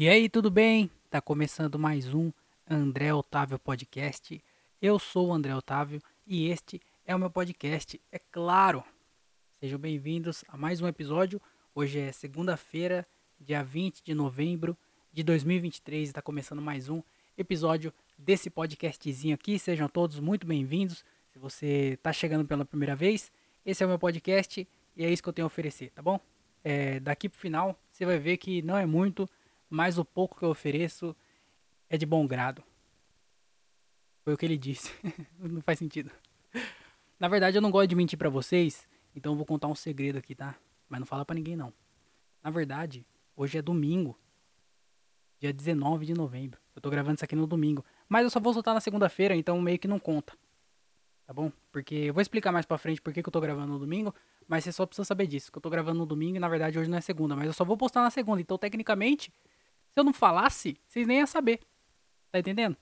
E aí, tudo bem? Tá começando mais um André Otávio Podcast. Eu sou o André Otávio e este é o meu podcast, é claro. Sejam bem-vindos a mais um episódio. Hoje é segunda-feira, dia 20 de novembro de 2023. Está começando mais um episódio desse podcastzinho aqui. Sejam todos muito bem-vindos. Se você está chegando pela primeira vez, esse é o meu podcast e é isso que eu tenho a oferecer, tá bom? É, daqui pro final, você vai ver que não é muito, mas o pouco que eu ofereço é de bom grado. Foi o que ele disse. não faz sentido. Na verdade, eu não gosto de mentir para vocês, então eu vou contar um segredo aqui, tá? Mas não fala para ninguém não. Na verdade, hoje é domingo, dia 19 de novembro. Eu tô gravando isso aqui no domingo, mas eu só vou soltar na segunda-feira, então meio que não conta. Tá bom? Porque eu vou explicar mais pra frente por que, que eu tô gravando no domingo, mas você só precisa saber disso, que eu tô gravando no domingo e na verdade hoje não é segunda, mas eu só vou postar na segunda. Então, tecnicamente, se eu não falasse, vocês nem iam saber. Tá entendendo?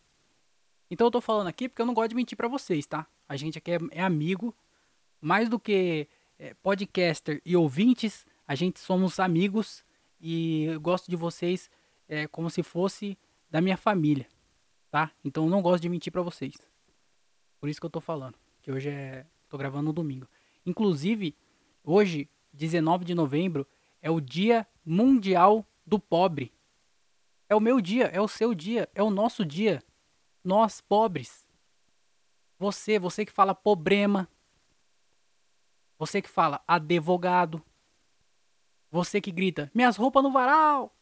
Então eu tô falando aqui porque eu não gosto de mentir para vocês, tá? A gente aqui é, é amigo, mais do que é, podcaster e ouvintes, a gente somos amigos e eu gosto de vocês é, como se fosse da minha família, tá? Então eu não gosto de mentir para vocês. Por isso que eu tô falando, que hoje é tô gravando no domingo. Inclusive, hoje, 19 de novembro, é o Dia Mundial do Pobre. É o meu dia, é o seu dia, é o nosso dia. Nós pobres. Você, você que fala problema. Você que fala advogado. Você que grita, minhas roupas no varal.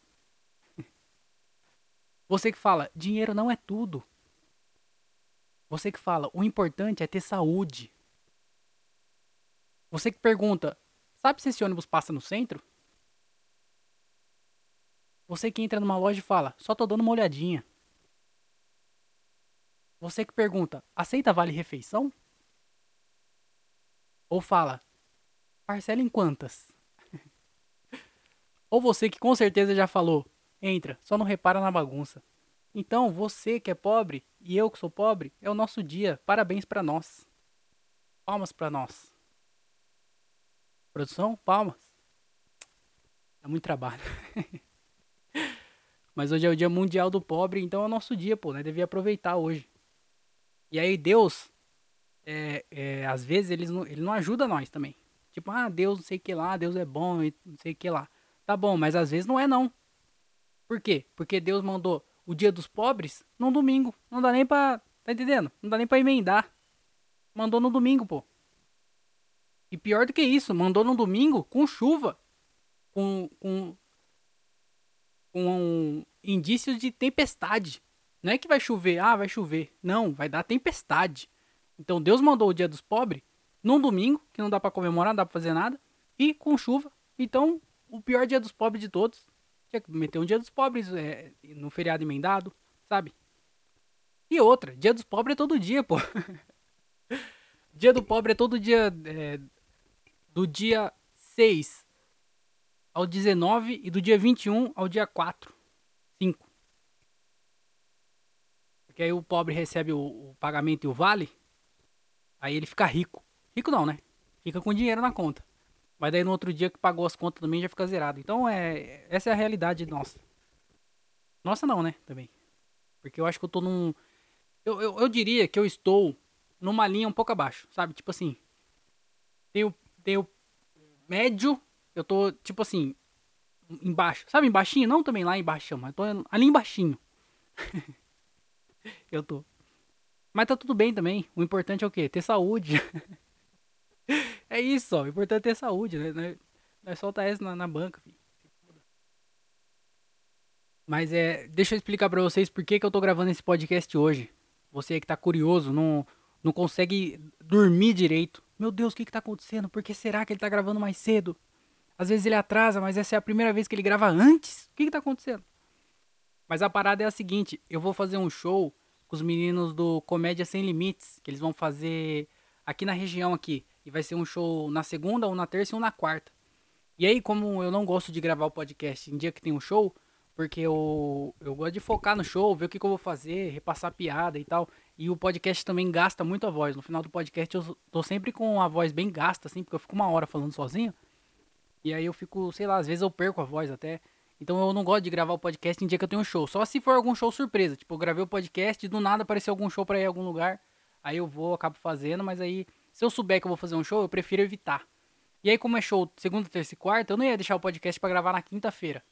Você que fala, dinheiro não é tudo. Você que fala, o importante é ter saúde. Você que pergunta, sabe se esse ônibus passa no centro? Você que entra numa loja e fala, só tô dando uma olhadinha. Você que pergunta, aceita vale refeição? Ou fala, parcela em quantas? Ou você que com certeza já falou, entra, só não repara na bagunça. Então, você que é pobre e eu que sou pobre, é o nosso dia. Parabéns para nós. Palmas para nós. Produção, palmas. É muito trabalho. Mas hoje é o dia mundial do pobre, então é o nosso dia, pô, né? Devia aproveitar hoje. E aí Deus, é, é, às vezes ele não, ele não ajuda nós também. Tipo, ah, Deus não sei o que lá, Deus é bom e não sei o que lá. Tá bom, mas às vezes não é não. Por quê? Porque Deus mandou o dia dos pobres num domingo. Não dá nem pra. Tá entendendo? Não dá nem pra emendar. Mandou no domingo, pô. E pior do que isso, mandou no domingo com chuva. Com. com. Com indícios de tempestade. Não é que vai chover, ah, vai chover. Não, vai dar tempestade. Então Deus mandou o dia dos pobres num domingo, que não dá para comemorar, não dá pra fazer nada, e com chuva. Então, o pior dia dos pobres de todos. Tinha que meter um dia dos pobres é, no feriado emendado, sabe? E outra, dia dos pobres é todo dia, pô. dia do pobre é todo dia. É, do dia 6 ao 19 e do dia 21 ao dia 4. 5. Porque aí o pobre recebe o, o pagamento e o vale. Aí ele fica rico. Rico não, né? Fica com dinheiro na conta. Mas daí no outro dia que pagou as contas também já fica zerado. Então é. Essa é a realidade nossa. Nossa não, né? Também. Porque eu acho que eu tô num. Eu, eu, eu diria que eu estou numa linha um pouco abaixo, sabe? Tipo assim. Tenho, tenho médio. Eu tô, tipo assim. Embaixo. Sabe, embaixinho? Não também lá embaixo, mas tô ali embaixinho. eu tô. Mas tá tudo bem também. O importante é o quê? Ter saúde. É isso, ó. O importante é ter saúde, né? Nós, nós solta essa na, na banca, filho. Mas é. Deixa eu explicar pra vocês por que, que eu tô gravando esse podcast hoje. Você que tá curioso, não, não consegue dormir direito. Meu Deus, o que, que tá acontecendo? Por que será que ele tá gravando mais cedo? Às vezes ele atrasa, mas essa é a primeira vez que ele grava antes. O que, que tá acontecendo? Mas a parada é a seguinte: eu vou fazer um show com os meninos do Comédia Sem Limites, que eles vão fazer aqui na região aqui. E vai ser um show na segunda, ou na terça, ou na quarta. E aí, como eu não gosto de gravar o podcast em dia que tem um show, porque eu, eu gosto de focar no show, ver o que, que eu vou fazer, repassar piada e tal. E o podcast também gasta muito a voz. No final do podcast eu tô sempre com a voz bem gasta, assim, porque eu fico uma hora falando sozinho. E aí eu fico, sei lá, às vezes eu perco a voz até. Então eu não gosto de gravar o podcast em dia que eu tenho um show. Só se for algum show surpresa. Tipo, eu gravei o podcast e do nada apareceu algum show pra ir em algum lugar. Aí eu vou, acabo fazendo, mas aí, se eu souber que eu vou fazer um show, eu prefiro evitar. E aí, como é show segunda, terça e quarta, eu não ia deixar o podcast pra gravar na quinta-feira.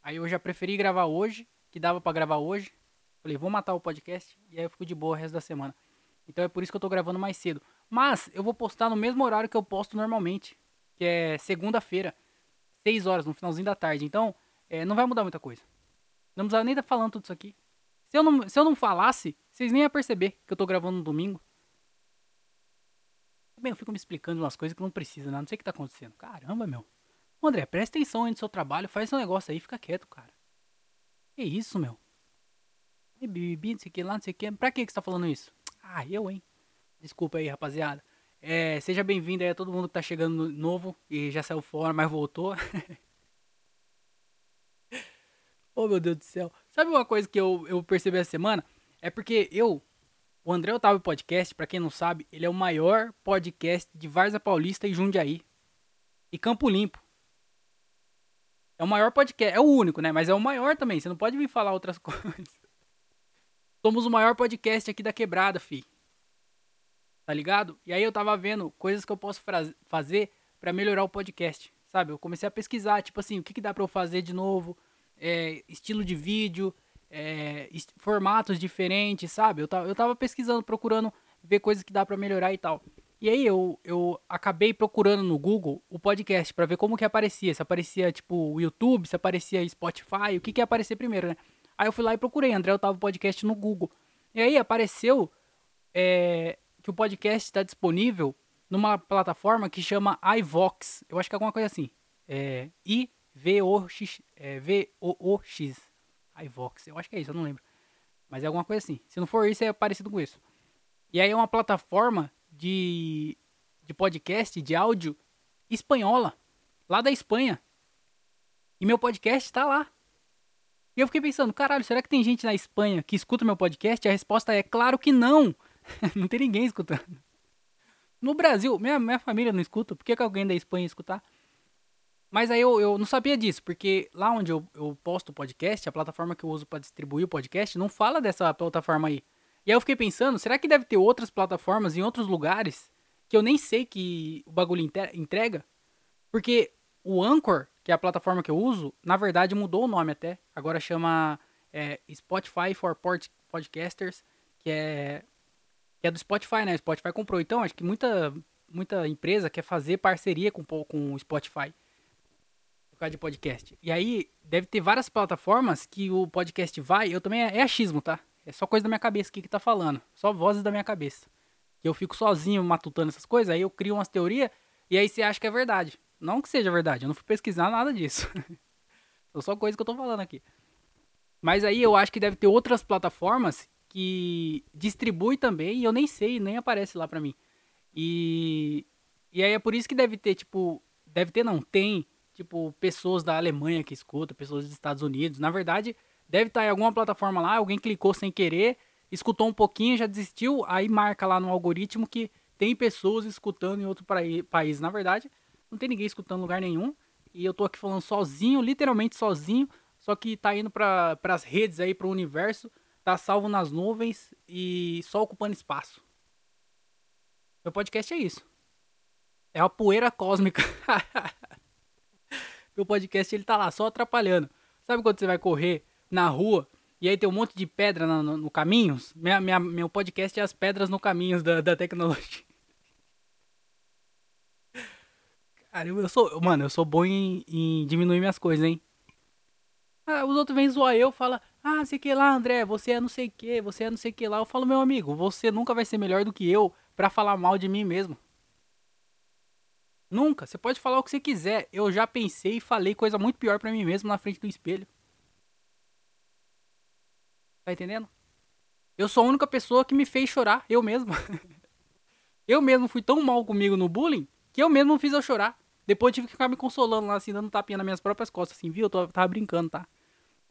Aí eu já preferi gravar hoje, que dava pra gravar hoje. Falei, vou matar o podcast e aí eu fico de boa o resto da semana. Então é por isso que eu tô gravando mais cedo. Mas eu vou postar no mesmo horário que eu posto normalmente, que é segunda-feira, 6 horas, no finalzinho da tarde. Então, é, não vai mudar muita coisa. Não precisa nem estar tá falando tudo isso aqui. Se eu, não, se eu não falasse, vocês nem iam perceber que eu tô gravando no domingo. Bem, eu fico me explicando umas coisas que não precisa, né? Não sei o que tá acontecendo. Caramba, meu. André, presta atenção aí no seu trabalho, faz seu negócio aí, fica quieto, cara. Que isso, meu? Bibi, não sei o que lá, não sei o que. Pra que, que você tá falando isso? Ah, eu, hein? Desculpa aí, rapaziada. É, seja bem-vindo aí a todo mundo que tá chegando novo e já saiu fora, mas voltou. oh, meu Deus do céu. Sabe uma coisa que eu, eu percebi essa semana? É porque eu, o André Otávio Podcast, para quem não sabe, ele é o maior podcast de Varza Paulista e Jundiaí. E Campo Limpo. É o maior podcast, é o único, né? Mas é o maior também, você não pode vir falar outras coisas. Somos o maior podcast aqui da quebrada, fi. Tá ligado? E aí eu tava vendo coisas que eu posso fazer para melhorar o podcast, sabe? Eu comecei a pesquisar, tipo assim, o que, que dá pra eu fazer de novo, é, estilo de vídeo, é, formatos diferentes, sabe? Eu, eu tava pesquisando, procurando ver coisas que dá para melhorar e tal. E aí eu, eu acabei procurando no Google o podcast para ver como que aparecia. Se aparecia, tipo, o YouTube, se aparecia Spotify, o que que ia aparecer primeiro, né? Aí eu fui lá e procurei André Otávio Podcast no Google. E aí apareceu é, que o podcast está disponível numa plataforma que chama iVox. Eu acho que é alguma coisa assim. É I-V-O-X. É, V-O-O-X. iVox. Eu acho que é isso, eu não lembro. Mas é alguma coisa assim. Se não for isso, é parecido com isso. E aí é uma plataforma de, de podcast, de áudio espanhola. Lá da Espanha. E meu podcast está lá. E eu fiquei pensando, caralho, será que tem gente na Espanha que escuta meu podcast? E a resposta é claro que não. não tem ninguém escutando. No Brasil, minha, minha família não escuta, por que, que alguém da Espanha escutar? Mas aí eu, eu não sabia disso, porque lá onde eu, eu posto o podcast, a plataforma que eu uso para distribuir o podcast, não fala dessa plataforma aí. E aí eu fiquei pensando, será que deve ter outras plataformas em outros lugares que eu nem sei que o bagulho entrega? Porque o Anchor, que é a plataforma que eu uso, na verdade mudou o nome até. Agora chama é, Spotify for Podcasters, que é, que é do Spotify, né? O Spotify comprou. Então, acho que muita, muita empresa quer fazer parceria com, com o Spotify por causa de podcast. E aí, deve ter várias plataformas que o podcast vai. Eu também é, é achismo, tá? É só coisa da minha cabeça aqui que tá falando. Só vozes da minha cabeça. Que eu fico sozinho matutando essas coisas, aí eu crio umas teorias e aí você acha que é verdade. Não que seja verdade, eu não fui pesquisar nada disso. São só coisas que eu tô falando aqui. Mas aí eu acho que deve ter outras plataformas que distribui também e eu nem sei, nem aparece lá pra mim. E, e aí é por isso que deve ter, tipo, deve ter não, tem, tipo, pessoas da Alemanha que escutam, pessoas dos Estados Unidos. Na verdade, deve estar em alguma plataforma lá, alguém clicou sem querer, escutou um pouquinho, já desistiu, aí marca lá no algoritmo que tem pessoas escutando em outro país. Na verdade, não tem ninguém escutando em lugar nenhum. E eu tô aqui falando sozinho, literalmente sozinho. Só que tá indo para as redes aí, pro universo. Tá salvo nas nuvens e só ocupando espaço. Meu podcast é isso. É uma poeira cósmica. Meu podcast ele tá lá só atrapalhando. Sabe quando você vai correr na rua e aí tem um monte de pedra no, no, no caminho? Minha, minha, meu podcast é as pedras no caminho da, da tecnologia. Cara, eu, eu, sou. Mano, eu sou bom em, em diminuir minhas coisas, hein? Ah, os outros vêm zoar eu, fala, ah, sei que lá, André, você é não sei que, você é não sei que lá. Eu falo, meu amigo, você nunca vai ser melhor do que eu para falar mal de mim mesmo. Nunca. Você pode falar o que você quiser. Eu já pensei e falei coisa muito pior para mim mesmo na frente do espelho. Tá entendendo? Eu sou a única pessoa que me fez chorar, eu mesmo. eu mesmo fui tão mal comigo no bullying que eu mesmo fiz eu chorar. Depois eu tive que ficar me consolando lá, assim, dando tapinha nas minhas próprias costas, assim, viu? Eu tava brincando, tá?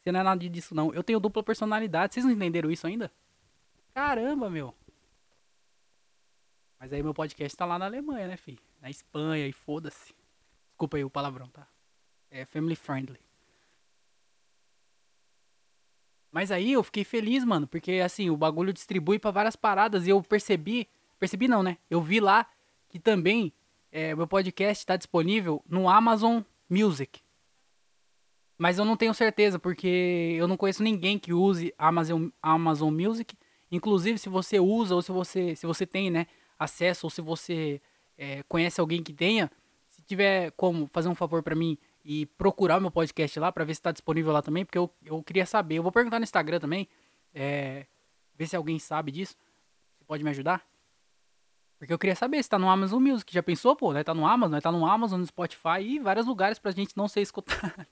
Você não é nada disso, não. Eu tenho dupla personalidade. Vocês não entenderam isso ainda? Caramba, meu. Mas aí meu podcast tá lá na Alemanha, né, fi? Na Espanha e foda-se. Desculpa aí o palavrão, tá? É family friendly. Mas aí eu fiquei feliz, mano, porque assim, o bagulho distribui pra várias paradas e eu percebi, percebi não, né? Eu vi lá que também é, meu podcast tá disponível no Amazon Music. Mas eu não tenho certeza, porque eu não conheço ninguém que use Amazon, Amazon Music. Inclusive, se você usa ou se você, se você tem né, acesso ou se você é, conhece alguém que tenha, se tiver como fazer um favor para mim e procurar meu podcast lá para ver se está disponível lá também, porque eu, eu queria saber. Eu vou perguntar no Instagram também, é, ver se alguém sabe disso. Você pode me ajudar? Porque eu queria saber se tá no Amazon Music. Já pensou, pô? Né? Tá no Amazon, né? tá no Amazon, no Spotify e vários lugares pra gente não ser escutado.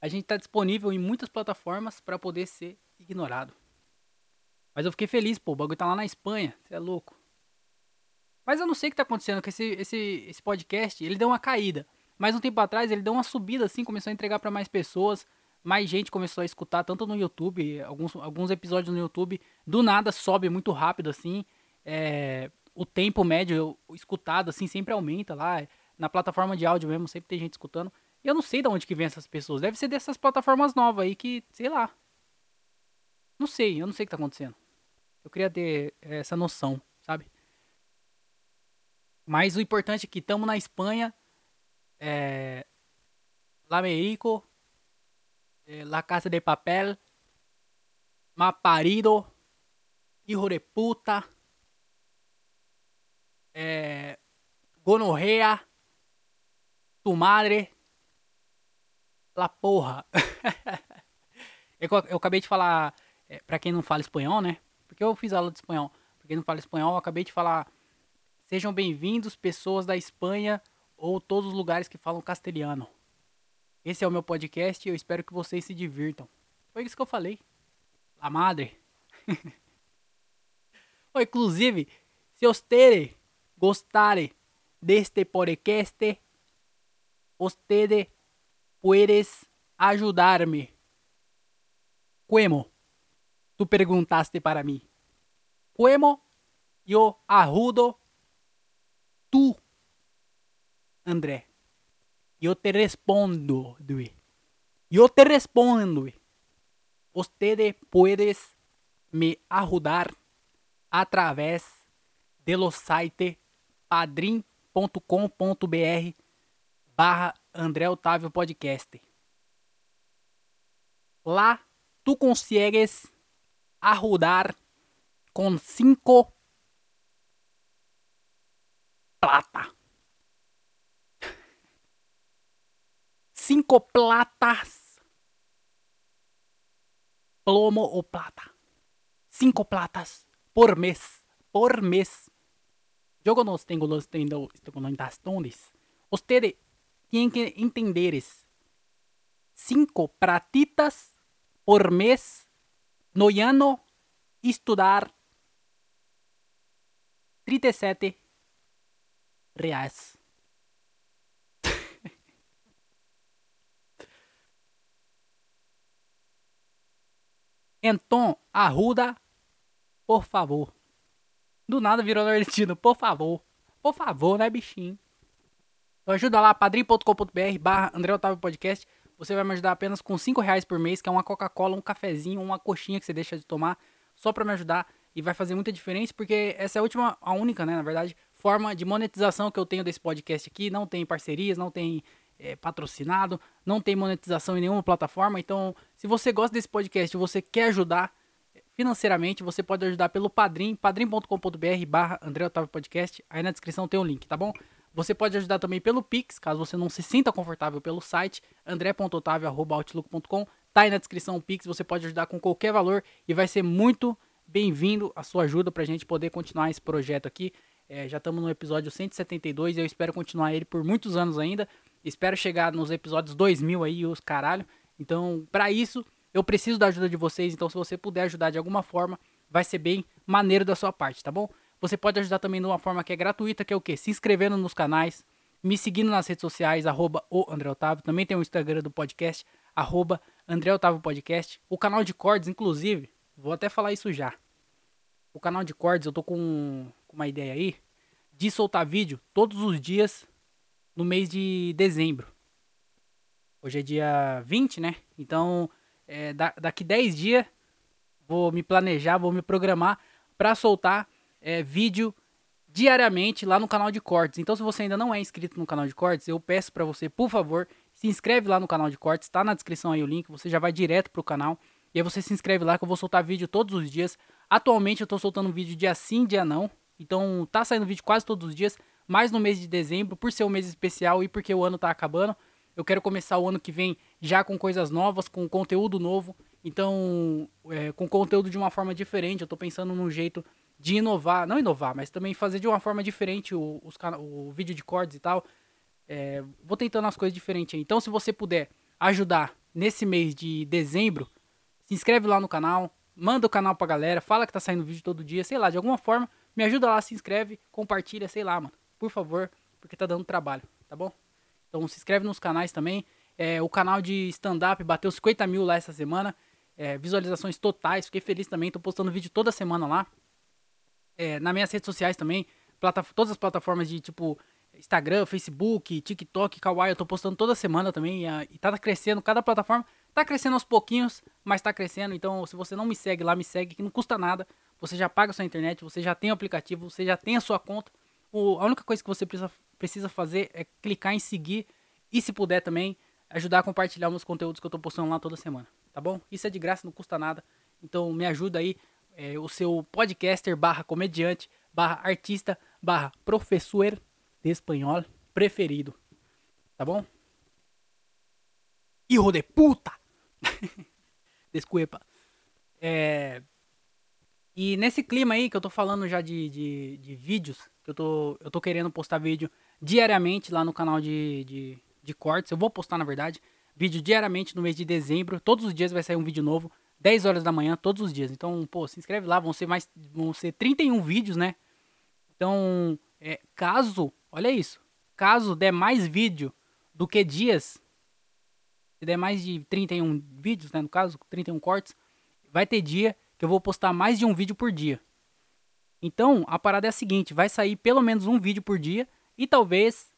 A gente tá disponível em muitas plataformas para poder ser ignorado. Mas eu fiquei feliz, pô. O bagulho tá lá na Espanha. Você é louco. Mas eu não sei o que tá acontecendo com esse, esse, esse podcast. Ele deu uma caída. Mas um tempo atrás ele deu uma subida assim, começou a entregar para mais pessoas. Mais gente começou a escutar, tanto no YouTube, alguns, alguns episódios no YouTube. Do nada sobe muito rápido assim é, o tempo médio escutado, assim, sempre aumenta lá. Na plataforma de áudio mesmo, sempre tem gente escutando. Eu não sei de onde que vem essas pessoas. Deve ser dessas plataformas novas aí que, sei lá. Não sei, eu não sei o que tá acontecendo. Eu queria ter essa noção, sabe? Mas o importante é que estamos na Espanha. É, La México. É, La Casa de Papel. Maparido. Hijo de puta é, gonorreia, tu madre, la porra. eu, eu, acabei de falar, é, pra quem não fala espanhol, né? Porque eu fiz aula de espanhol. Pra quem não fala espanhol, eu acabei de falar, sejam bem-vindos pessoas da Espanha ou todos os lugares que falam castelhano. Esse é o meu podcast e eu espero que vocês se divirtam. Foi isso que eu falei. La madre. oh, inclusive, se vocês gostare de este podcast, usted puedes ayudarme. ¿Cómo? Tú preguntaste para mí. ¿Cómo yo ajudo tú, André? Yo te respondo, Yo te respondo. Usted puedes me ayudar a través de los site padrim.com.br barra André Otávio Podcast. Lá tu consegues arrudar com cinco plata. Cinco platas. Plomo ou plata. Cinco platas por mês. Por mês. Yo no tengo los tengo, tastones. Ustedes tienen que entender cinco pratitas por mês no ano estudar 37 reais. então, ajuda, por favor. Do nada virou nordestino, por favor. Por favor, né, bichinho? Então ajuda lá, padrim.com.br barra André Otávio Podcast. Você vai me ajudar apenas com 5 reais por mês, que é uma Coca-Cola, um cafezinho, uma coxinha que você deixa de tomar, só para me ajudar. E vai fazer muita diferença, porque essa é a última, a única, né, na verdade, forma de monetização que eu tenho desse podcast aqui. Não tem parcerias, não tem é, patrocinado, não tem monetização em nenhuma plataforma. Então, se você gosta desse podcast e você quer ajudar, financeiramente, você pode ajudar pelo Padrim, padrim.com.br barra André Otávio Podcast. Aí na descrição tem o um link, tá bom? Você pode ajudar também pelo Pix, caso você não se sinta confortável pelo site, andré.otávio.outlook.com. Tá aí na descrição o Pix, você pode ajudar com qualquer valor e vai ser muito bem-vindo a sua ajuda para a gente poder continuar esse projeto aqui. É, já estamos no episódio 172 e eu espero continuar ele por muitos anos ainda. Espero chegar nos episódios 2000 aí, os caralho. Então, para isso, eu preciso da ajuda de vocês, então se você puder ajudar de alguma forma, vai ser bem maneiro da sua parte, tá bom? Você pode ajudar também de uma forma que é gratuita, que é o quê? Se inscrevendo nos canais, me seguindo nas redes sociais, arroba o André Otávio. Também tem o Instagram do podcast, arroba André Otávio Podcast. O canal de cordes, inclusive, vou até falar isso já. O canal de cordes, eu tô com uma ideia aí de soltar vídeo todos os dias no mês de dezembro. Hoje é dia 20, né? Então é, da, daqui 10 dias, vou me planejar, vou me programar para soltar é, vídeo diariamente lá no canal de cortes. Então, se você ainda não é inscrito no canal de cortes, eu peço para você, por favor, se inscreve lá no canal de cortes, tá na descrição aí o link, você já vai direto pro canal. E aí você se inscreve lá que eu vou soltar vídeo todos os dias. Atualmente eu tô soltando vídeo dia sim, dia não. Então tá saindo vídeo quase todos os dias, mais no mês de dezembro, por ser um mês especial e porque o ano tá acabando. Eu quero começar o ano que vem já com coisas novas, com conteúdo novo. Então, é, com conteúdo de uma forma diferente. Eu tô pensando num jeito de inovar, não inovar, mas também fazer de uma forma diferente o, os, o vídeo de cortes e tal. É, vou tentando as coisas diferentes aí. Então, se você puder ajudar nesse mês de dezembro, se inscreve lá no canal, manda o canal pra galera, fala que tá saindo vídeo todo dia, sei lá, de alguma forma, me ajuda lá, se inscreve, compartilha, sei lá, mano. Por favor, porque tá dando trabalho, tá bom? Então se inscreve nos canais também. É, o canal de stand-up bateu 50 mil lá essa semana. É, visualizações totais, fiquei feliz também. Tô postando vídeo toda semana lá é, nas minhas redes sociais também, todas as plataformas de tipo Instagram, Facebook, TikTok, Kawaii, eu tô postando toda semana também e, e tá crescendo, cada plataforma tá crescendo aos pouquinhos, mas tá crescendo, então se você não me segue lá, me segue, que não custa nada, você já paga sua internet, você já tem o aplicativo, você já tem a sua conta, o, a única coisa que você precisa, precisa fazer é clicar em seguir e se puder também, ajudar a compartilhar meus conteúdos que eu tô postando lá toda semana, tá bom? Isso é de graça, não custa nada, então me ajuda aí, é, o seu podcaster barra comediante barra artista barra professor de espanhol preferido. Tá bom? Hijo de puta! Desculpa. É... E nesse clima aí que eu tô falando já de, de, de, vídeos, que eu tô, eu tô querendo postar vídeo diariamente lá no canal de, de, de cortes. Eu vou postar, na verdade, vídeo diariamente no mês de dezembro. Todos os dias vai sair um vídeo novo. 10 horas da manhã todos os dias. Então, pô, se inscreve lá, vão ser mais vão ser 31 vídeos, né? Então, é, caso, olha isso, caso der mais vídeo do que dias, se der mais de 31 vídeos, né, no caso, 31 cortes, vai ter dia que eu vou postar mais de um vídeo por dia. Então, a parada é a seguinte, vai sair pelo menos um vídeo por dia e talvez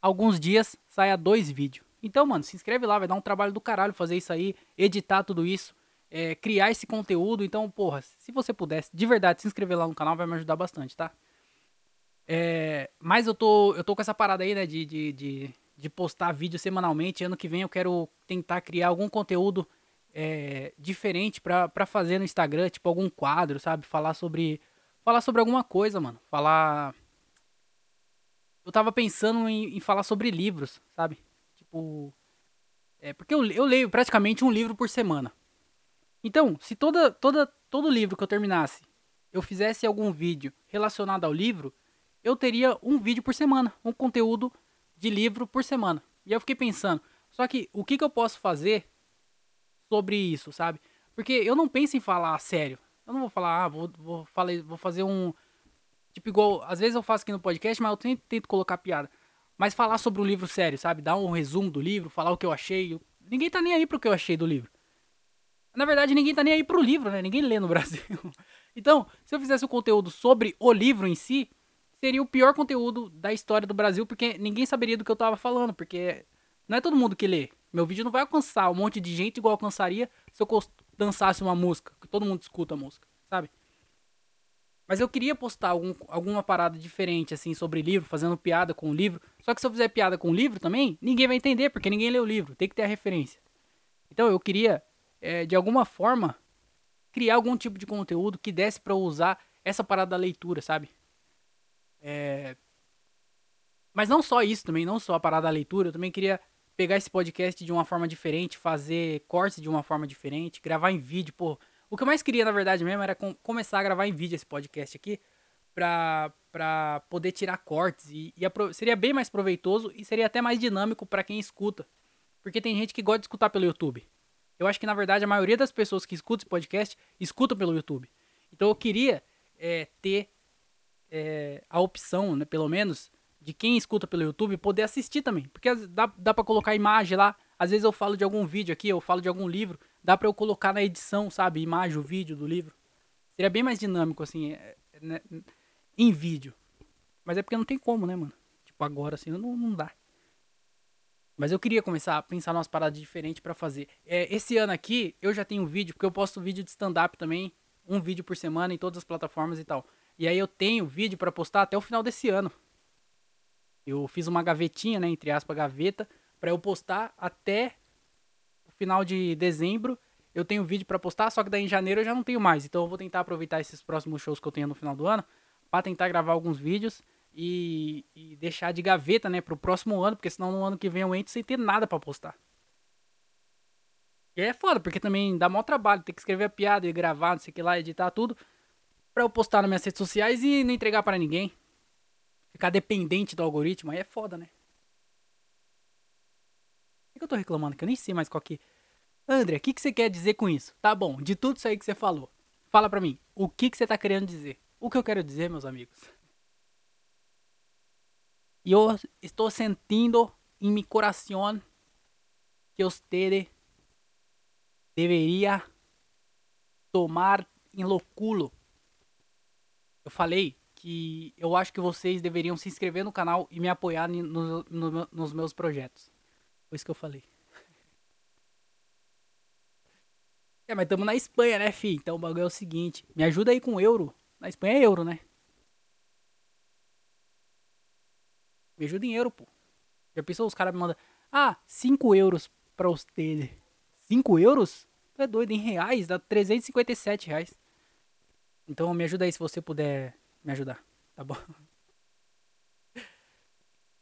alguns dias saia dois vídeos. Então, mano, se inscreve lá, vai dar um trabalho do caralho fazer isso aí, editar tudo isso é, criar esse conteúdo. Então, porra, se você pudesse, de verdade, se inscrever lá no canal, vai me ajudar bastante, tá? É, mas eu tô, eu tô com essa parada aí, né, de, de, de, de, postar vídeo semanalmente. Ano que vem eu quero tentar criar algum conteúdo é, diferente pra, pra fazer no Instagram, tipo algum quadro, sabe? Falar sobre. Falar sobre alguma coisa, mano. Falar. Eu tava pensando em, em falar sobre livros, sabe? Tipo. É, porque eu, eu leio praticamente um livro por semana. Então, se toda, toda, todo livro que eu terminasse, eu fizesse algum vídeo relacionado ao livro, eu teria um vídeo por semana, um conteúdo de livro por semana. E eu fiquei pensando, só que o que, que eu posso fazer sobre isso, sabe? Porque eu não penso em falar sério. Eu não vou falar, ah, vou, vou, falei, vou fazer um. Tipo, igual. Às vezes eu faço aqui no podcast, mas eu tento, tento colocar piada. Mas falar sobre o livro sério, sabe? Dar um resumo do livro, falar o que eu achei. Ninguém tá nem aí pro que eu achei do livro. Na verdade, ninguém tá nem aí pro livro, né? Ninguém lê no Brasil. Então, se eu fizesse o conteúdo sobre o livro em si, seria o pior conteúdo da história do Brasil, porque ninguém saberia do que eu tava falando, porque não é todo mundo que lê. Meu vídeo não vai alcançar um monte de gente igual alcançaria se eu dançasse uma música, que todo mundo escuta a música, sabe? Mas eu queria postar algum, alguma parada diferente, assim, sobre livro, fazendo piada com o livro. Só que se eu fizer piada com o livro também, ninguém vai entender, porque ninguém lê o livro. Tem que ter a referência. Então eu queria é, de alguma forma, criar algum tipo de conteúdo que desse para usar essa parada da leitura, sabe? É... Mas não só isso também, não só a parada da leitura, eu também queria pegar esse podcast de uma forma diferente, fazer cortes de uma forma diferente, gravar em vídeo, pô. O que eu mais queria, na verdade mesmo, era com começar a gravar em vídeo esse podcast aqui, pra, pra poder tirar cortes. E, e seria bem mais proveitoso e seria até mais dinâmico para quem escuta. Porque tem gente que gosta de escutar pelo YouTube. Eu acho que, na verdade, a maioria das pessoas que escutam esse podcast escutam pelo YouTube. Então eu queria é, ter é, a opção, né, pelo menos, de quem escuta pelo YouTube poder assistir também. Porque dá, dá pra colocar imagem lá. Às vezes eu falo de algum vídeo aqui, eu falo de algum livro. Dá pra eu colocar na edição, sabe? Imagem, o vídeo do livro. Seria bem mais dinâmico, assim, é, né, em vídeo. Mas é porque não tem como, né, mano? Tipo, agora assim, não, não dá. Mas eu queria começar a pensar umas paradas diferentes pra fazer. É, esse ano aqui, eu já tenho vídeo, porque eu posto vídeo de stand-up também. Um vídeo por semana em todas as plataformas e tal. E aí eu tenho vídeo pra postar até o final desse ano. Eu fiz uma gavetinha, né? Entre aspas, gaveta, pra eu postar até o final de dezembro. Eu tenho vídeo pra postar, só que daí em janeiro eu já não tenho mais. Então eu vou tentar aproveitar esses próximos shows que eu tenho no final do ano pra tentar gravar alguns vídeos e, e deixar de gaveta, né, pro próximo ano, porque senão no ano que vem eu entro sem ter nada pra postar. E é foda, porque também dá maior trabalho, ter que escrever a piada e gravar, não sei o que lá, editar tudo, pra eu postar nas minhas redes sociais e não entregar para ninguém. Ficar dependente do algoritmo, aí é foda, né? O que eu tô reclamando? Que eu nem sei mais qual que... André, o que, que você quer dizer com isso? Tá bom, de tudo isso aí que você falou, fala pra mim, o que, que você tá querendo dizer? O que eu quero dizer, meus amigos? Eu estou sentindo em meu coração que você deveria tomar em louculo. Eu falei que eu acho que vocês deveriam se inscrever no canal e me apoiar no, no, nos meus projetos. Foi isso que eu falei. É, mas estamos na Espanha, né, fi? Então o bagulho é o seguinte. Me ajuda aí com euro. Na Espanha é euro, né? Ajuda em euro, pô. Já pensou os caras me mandam. Ah, 5 euros pra você. 5 euros? Tu é doido, em reais dá 357 reais. Então me ajuda aí se você puder me ajudar, tá bom?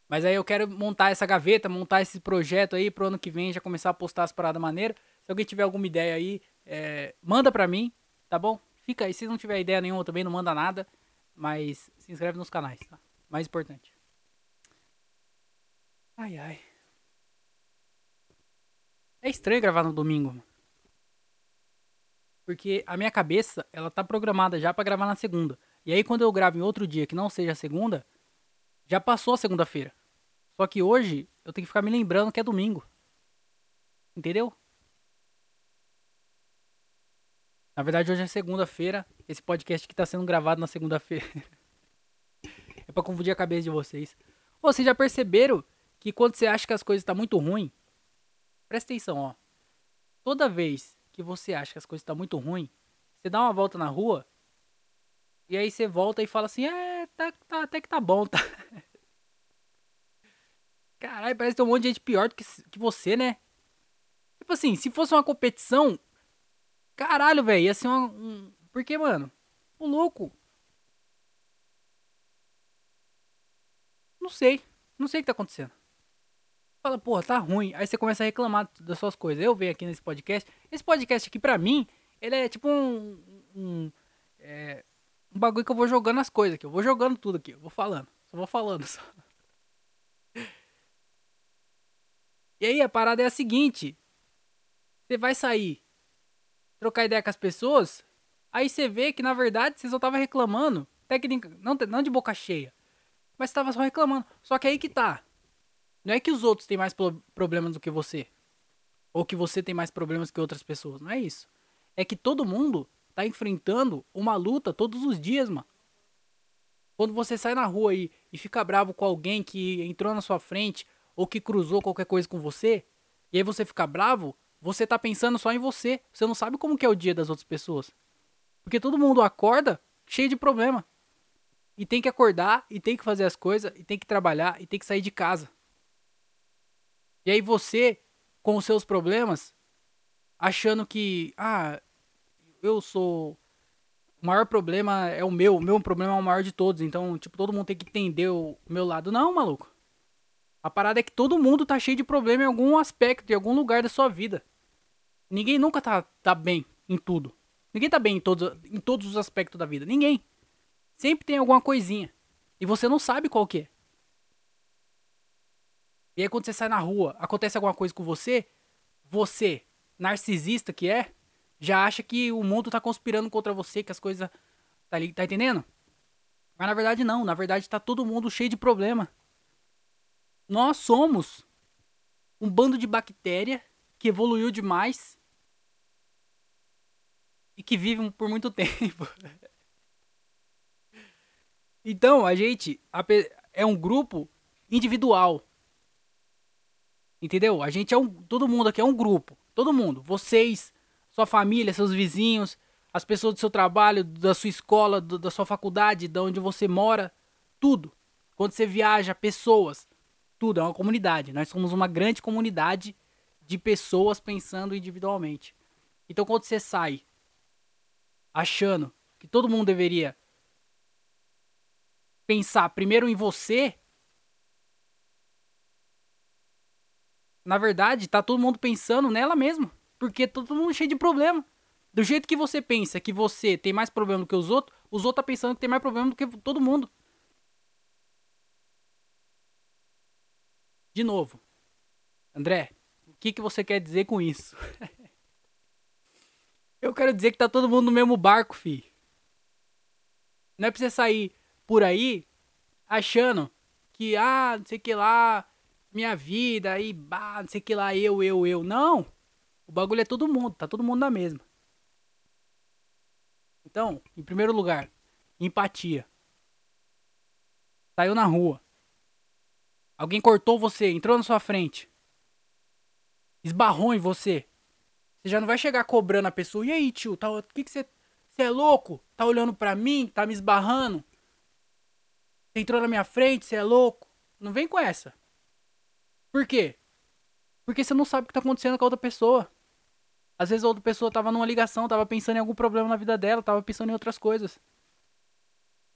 Mas aí eu quero montar essa gaveta, montar esse projeto aí pro ano que vem, já começar a postar as paradas maneiras. Se alguém tiver alguma ideia aí, é, manda pra mim, tá bom? Fica aí, se não tiver ideia nenhuma também, não manda nada. Mas se inscreve nos canais, tá? Mais importante. Ai, ai. É estranho gravar no domingo. Porque a minha cabeça, ela tá programada já para gravar na segunda. E aí quando eu gravo em outro dia que não seja segunda, já passou a segunda-feira. Só que hoje eu tenho que ficar me lembrando que é domingo. Entendeu? Na verdade, hoje é segunda-feira. Esse podcast que tá sendo gravado na segunda-feira. é pra confundir a cabeça de vocês. Vocês já perceberam que quando você acha que as coisas estão tá muito ruim, presta atenção, ó. Toda vez que você acha que as coisas estão tá muito ruim, você dá uma volta na rua e aí você volta e fala assim, é, tá, tá até que tá bom, tá? Caralho, parece que tem um monte de gente pior do que, que você, né? Tipo assim, se fosse uma competição, caralho, velho, ia ser uma, um... Porque, mano, o louco... Não sei, não sei o que tá acontecendo fala, porra, tá ruim. Aí você começa a reclamar das suas coisas. Eu venho aqui nesse podcast. Esse podcast aqui, pra mim, ele é tipo um. Um, é, um bagulho que eu vou jogando as coisas aqui. Eu vou jogando tudo aqui. Eu vou falando. Só vou falando só. E aí a parada é a seguinte. Você vai sair, trocar ideia com as pessoas. Aí você vê que na verdade você só tava reclamando. Técnica, não, não de boca cheia. Mas tava só reclamando. Só que aí que tá. Não é que os outros têm mais problemas do que você. Ou que você tem mais problemas que outras pessoas. Não é isso. É que todo mundo tá enfrentando uma luta todos os dias, mano. Quando você sai na rua e, e fica bravo com alguém que entrou na sua frente ou que cruzou qualquer coisa com você, e aí você fica bravo, você tá pensando só em você. Você não sabe como que é o dia das outras pessoas. Porque todo mundo acorda cheio de problema. E tem que acordar, e tem que fazer as coisas, e tem que trabalhar, e tem que sair de casa. E aí você, com os seus problemas, achando que, ah, eu sou. O maior problema é o meu, o meu problema é o maior de todos. Então, tipo, todo mundo tem que entender o meu lado. Não, maluco. A parada é que todo mundo tá cheio de problema em algum aspecto, em algum lugar da sua vida. Ninguém nunca tá, tá bem em tudo. Ninguém tá bem em todos, em todos os aspectos da vida. Ninguém. Sempre tem alguma coisinha. E você não sabe qual que é. E aí quando você sai na rua, acontece alguma coisa com você, você, narcisista que é, já acha que o mundo tá conspirando contra você, que as coisas. Tá, ali, tá entendendo? Mas na verdade não, na verdade tá todo mundo cheio de problema. Nós somos um bando de bactéria que evoluiu demais e que vive por muito tempo. então, a gente é um grupo individual Entendeu? A gente é um. Todo mundo aqui é um grupo. Todo mundo. Vocês, sua família, seus vizinhos, as pessoas do seu trabalho, da sua escola, do, da sua faculdade, de onde você mora. Tudo. Quando você viaja, pessoas. Tudo. É uma comunidade. Nós somos uma grande comunidade de pessoas pensando individualmente. Então quando você sai achando que todo mundo deveria pensar primeiro em você, na verdade, tá todo mundo pensando nela mesmo, porque tá todo mundo cheio de problema. Do jeito que você pensa que você tem mais problema do que os outros, os outros tá pensando que tem mais problema do que todo mundo. De novo. André, o que, que você quer dizer com isso? Eu quero dizer que tá todo mundo no mesmo barco, fi. Não é pra você sair por aí achando que, ah, não sei o que lá, minha vida, aí, bah, não sei que lá, eu, eu, eu. Não! O bagulho é todo mundo, tá todo mundo na mesma. Então, em primeiro lugar, empatia. Saiu na rua. Alguém cortou você, entrou na sua frente. Esbarrou em você. Você já não vai chegar cobrando a pessoa. E aí, tio, tá, o que, que você. Você é louco? Tá olhando pra mim? Tá me esbarrando? Você entrou na minha frente? Você é louco? Não vem com essa. Por quê? Porque você não sabe o que tá acontecendo com a outra pessoa. Às vezes a outra pessoa tava numa ligação, tava pensando em algum problema na vida dela, tava pensando em outras coisas.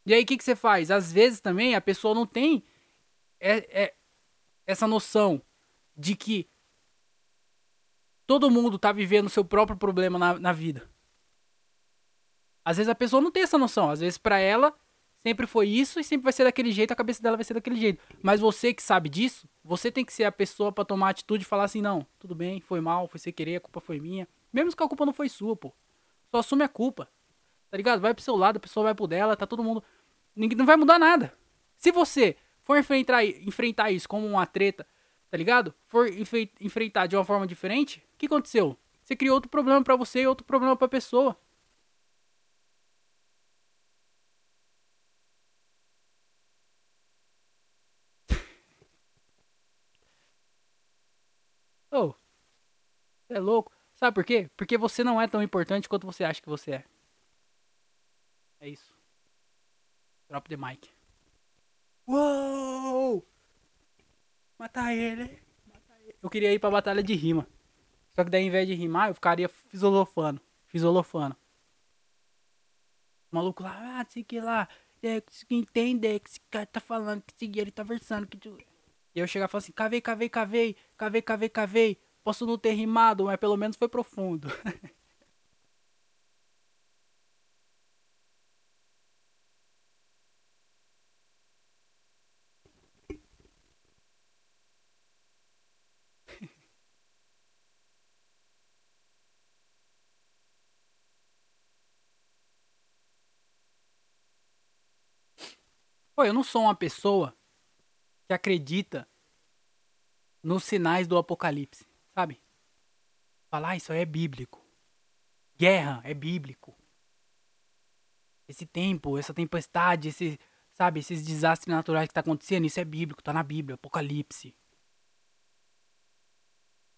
E aí o que, que você faz? Às vezes também a pessoa não tem é, é, essa noção de que todo mundo tá vivendo o seu próprio problema na, na vida. Às vezes a pessoa não tem essa noção. Às vezes para ela sempre foi isso e sempre vai ser daquele jeito, a cabeça dela vai ser daquele jeito. Mas você que sabe disso, você tem que ser a pessoa para tomar atitude e falar assim: não, tudo bem, foi mal, foi sem querer, a culpa foi minha. Mesmo que a culpa não foi sua, pô. Só assume a culpa. Tá ligado? Vai pro seu lado, a pessoa vai pro dela, tá todo mundo. Ninguém, não vai mudar nada. Se você for enfrentar, enfrentar isso como uma treta, tá ligado? For enfrentar de uma forma diferente, o que aconteceu? Você criou outro problema para você e outro problema pra pessoa. oh, é louco. Sabe por quê? Porque você não é tão importante quanto você acha que você é. É isso. Drop the mic. Uou! Matar ele. Eu queria ir pra batalha de rima. Só que daí, ao invés de rimar, eu ficaria fisolofando. Fisolofando. O maluco lá, ah, sei que lá. É, entender que esse cara tá falando, que esse ele tá versando. Que. E eu chegar e falar assim, cavei, cavei, cavei, cavei, cavei, cavei. Posso não ter rimado, mas pelo menos foi profundo. Pô, eu não sou uma pessoa que acredita nos sinais do apocalipse, sabe? Falar ah, isso aí é bíblico. Guerra é bíblico. Esse tempo, essa tempestade, esse, sabe, esses desastres naturais que tá acontecendo, isso é bíblico, tá na Bíblia, Apocalipse.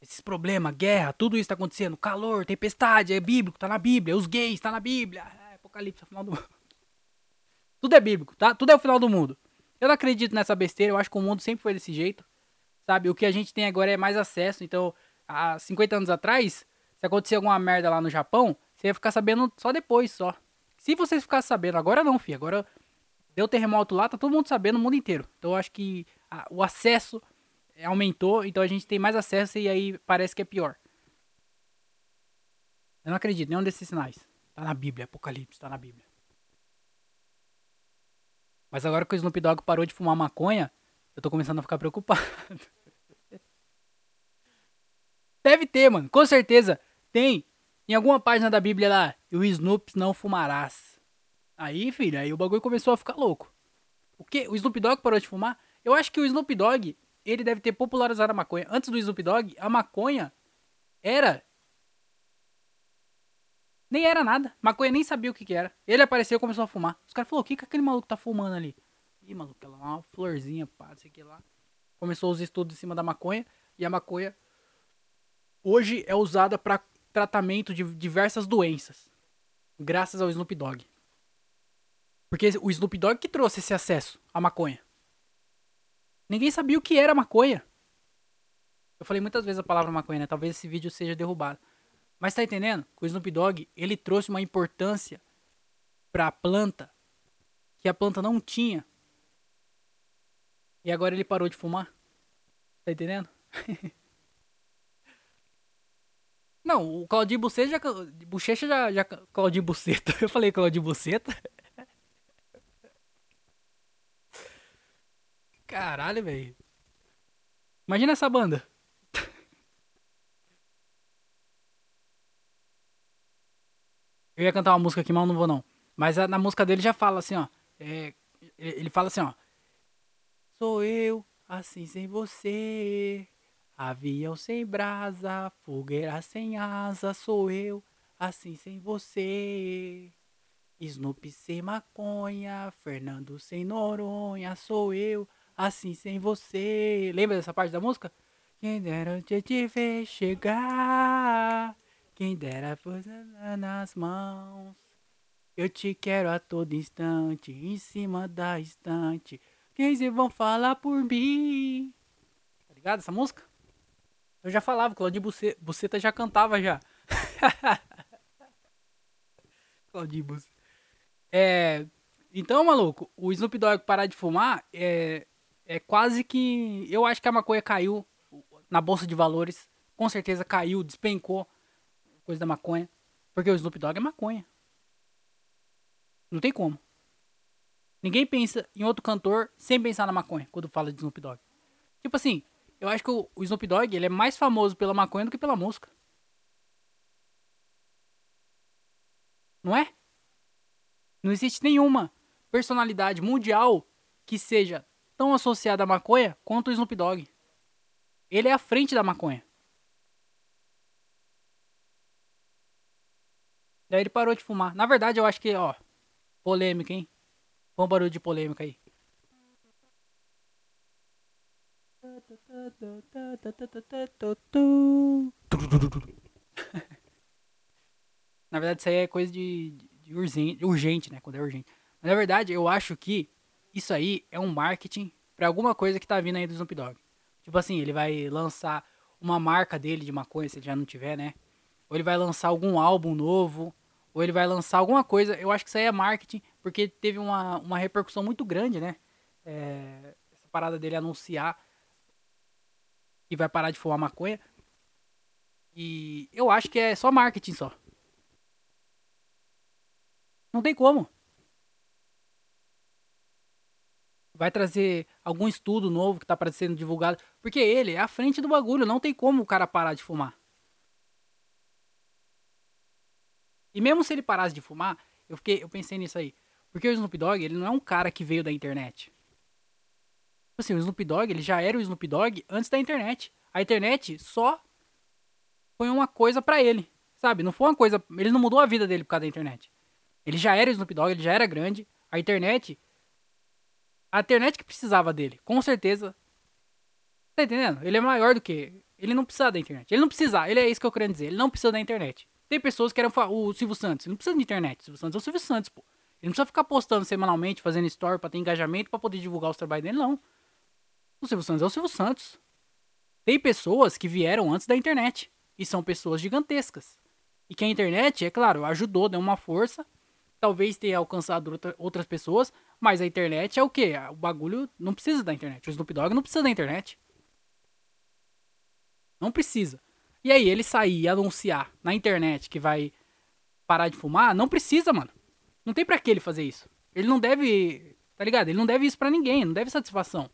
Esses problemas, guerra, tudo isso tá acontecendo, calor, tempestade, é bíblico, tá na Bíblia, os gays, tá na Bíblia, é Apocalipse, afinal do mundo. Tudo é bíblico, tá? Tudo é o final do mundo. Eu não acredito nessa besteira, eu acho que o mundo sempre foi desse jeito. Sabe? O que a gente tem agora é mais acesso. Então, há 50 anos atrás, se acontecer alguma merda lá no Japão, você ia ficar sabendo só depois, só. Se vocês ficassem sabendo, agora não, filho. Agora deu terremoto lá, tá todo mundo sabendo, o mundo inteiro. Então eu acho que a, o acesso aumentou, então a gente tem mais acesso e aí parece que é pior. Eu não acredito nenhum desses sinais. Tá na Bíblia, Apocalipse, tá na Bíblia. Mas agora que o Snoop Dogg parou de fumar maconha, eu tô começando a ficar preocupado. Deve ter, mano. Com certeza. Tem. Em alguma página da Bíblia lá. O Snoop não fumarás. Aí, filho, aí o bagulho começou a ficar louco. O quê? O Snoop Dogg parou de fumar? Eu acho que o Snoop Dogg, ele deve ter popularizado a maconha. Antes do Snoop Dogg, a maconha era nem era nada. Maconha nem sabia o que, que era. Ele apareceu e começou a fumar. Os caras falaram, o que, que aquele maluco tá fumando ali? Ih, maluco, ela é uma florzinha, pá, não sei o que lá. Começou os estudos em cima da maconha. E a maconha hoje é usada para tratamento de diversas doenças. Graças ao Snoop Dogg. Porque o Snoop Dogg que trouxe esse acesso à maconha. Ninguém sabia o que era maconha. Eu falei muitas vezes a palavra maconha, né? Talvez esse vídeo seja derrubado. Mas tá entendendo? O Snoop Dogg, ele trouxe uma importância pra planta que a planta não tinha. E agora ele parou de fumar. Tá entendendo? não, o Claudinho Buceta já. Bochecha já. já Claudinho Buceta. Eu falei Claudinho Buceta. Caralho, velho. Imagina essa banda. Eu ia cantar uma música aqui, mas não vou não. Mas na música dele já fala assim, ó. É, ele fala assim, ó. Sou eu, assim sem você. Avião sem brasa, fogueira sem asa. Sou eu, assim sem você. Snoopy sem maconha, Fernando sem Noronha. Sou eu, assim sem você. Lembra dessa parte da música? Quem dera te, te ver chegar. Quem dera fosse nas mãos. Eu te quero a todo instante, em cima da estante. Quem se vão falar por mim? Tá ligado essa música? Eu já falava, Claudinho Buceta, Buceta já cantava já. Claudinho Buceta. É, então, maluco, o Snoop Dogg parar de fumar é, é quase que. Eu acho que a maconha caiu na bolsa de valores. Com certeza caiu, despencou coisa da maconha. Porque o Snoop Dogg é maconha. Não tem como. Ninguém pensa em outro cantor sem pensar na maconha quando fala de Snoop Dogg. Tipo assim, eu acho que o, Snoop Dogg ele é mais famoso pela maconha do que pela música. Não é? Não existe nenhuma personalidade mundial que seja tão associada à maconha quanto o Snoop Dogg. Ele é à frente da maconha. Daí ele parou de fumar. Na verdade, eu acho que, ó, polêmica, hein? Um barulho de polêmica aí. Na verdade, isso aí é coisa de, de urgente, urgente, né? Quando é urgente. Mas na verdade, eu acho que isso aí é um marketing pra alguma coisa que tá vindo aí do Snoop Dogg. Tipo assim, ele vai lançar uma marca dele de maconha, se ele já não tiver, né? Ou ele vai lançar algum álbum novo ou ele vai lançar alguma coisa. Eu acho que isso aí é marketing, porque teve uma, uma repercussão muito grande, né? É, essa parada dele anunciar que vai parar de fumar maconha. E eu acho que é só marketing só. Não tem como. Vai trazer algum estudo novo que tá sendo divulgado. Porque ele é à frente do bagulho. Não tem como o cara parar de fumar. E mesmo se ele parasse de fumar, eu, fiquei, eu pensei nisso aí. Porque o Snoop Dogg, ele não é um cara que veio da internet. Tipo assim, o Snoop Dogg, ele já era o Snoop Dogg antes da internet. A internet só foi uma coisa para ele, sabe? Não foi uma coisa, ele não mudou a vida dele por causa da internet. Ele já era o Snoop Dogg, ele já era grande. A internet a internet que precisava dele, com certeza. Tá entendendo? Ele é maior do que ele não precisa da internet. Ele não precisa, ele é isso que eu quero dizer, ele não precisa da internet. Tem pessoas que eram o Silvio Santos. Ele não precisa de internet. O Silvio Santos é o Silvio Santos, pô. Ele não precisa ficar postando semanalmente, fazendo story pra ter engajamento, pra poder divulgar os trabalhos dele, não. O Silvio Santos é o Silvio Santos. Tem pessoas que vieram antes da internet. E são pessoas gigantescas. E que a internet, é claro, ajudou, deu uma força. Talvez tenha alcançado outra, outras pessoas. Mas a internet é o quê? O bagulho não precisa da internet. O Snoop Dogg não precisa da internet. Não precisa. E aí, ele sair e anunciar na internet que vai parar de fumar, não precisa, mano. Não tem pra que ele fazer isso. Ele não deve. Tá ligado? Ele não deve isso pra ninguém, não deve satisfação.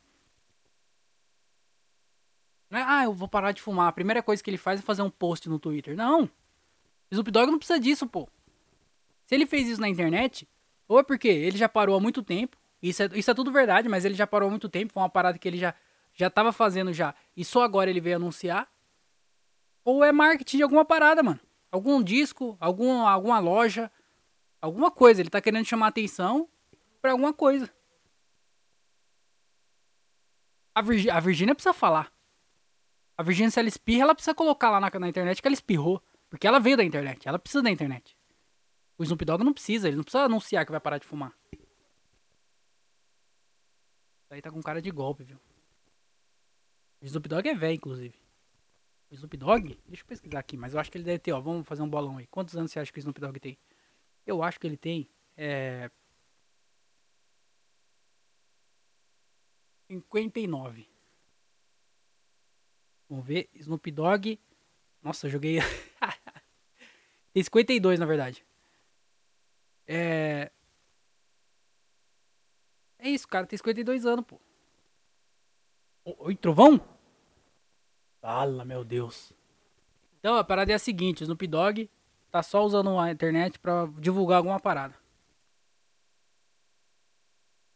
Não é, ah, eu vou parar de fumar. A primeira coisa que ele faz é fazer um post no Twitter. Não. Snoop Dogg não precisa disso, pô. Se ele fez isso na internet, ou é porque ele já parou há muito tempo. Isso é, isso é tudo verdade, mas ele já parou há muito tempo. Foi uma parada que ele já, já tava fazendo já. E só agora ele veio anunciar. Ou é marketing de alguma parada, mano. Algum disco, algum, alguma loja, alguma coisa. Ele tá querendo chamar atenção pra alguma coisa. A, Virg a Virgínia precisa falar. A Virgínia, se ela espirra, ela precisa colocar lá na, na internet que ela espirrou. Porque ela veio da internet, ela precisa da internet. O Snoop Dogg não precisa, ele não precisa anunciar que vai parar de fumar. Isso aí tá com cara de golpe, viu? O Snoop Dogg é velho, inclusive. O Snoop Dogg? Deixa eu pesquisar aqui, mas eu acho que ele deve ter, ó. Vamos fazer um bolão aí. Quantos anos você acha que o Snoop Dogg tem? Eu acho que ele tem. É. 59. Vamos ver. Snoop Dogg. Nossa, joguei. tem 52, na verdade. É. É isso, cara. Tem 52 anos, pô. Oi, trovão? Fala, meu Deus. Então, a parada é a seguinte: Snoop Dogg tá só usando a internet pra divulgar alguma parada.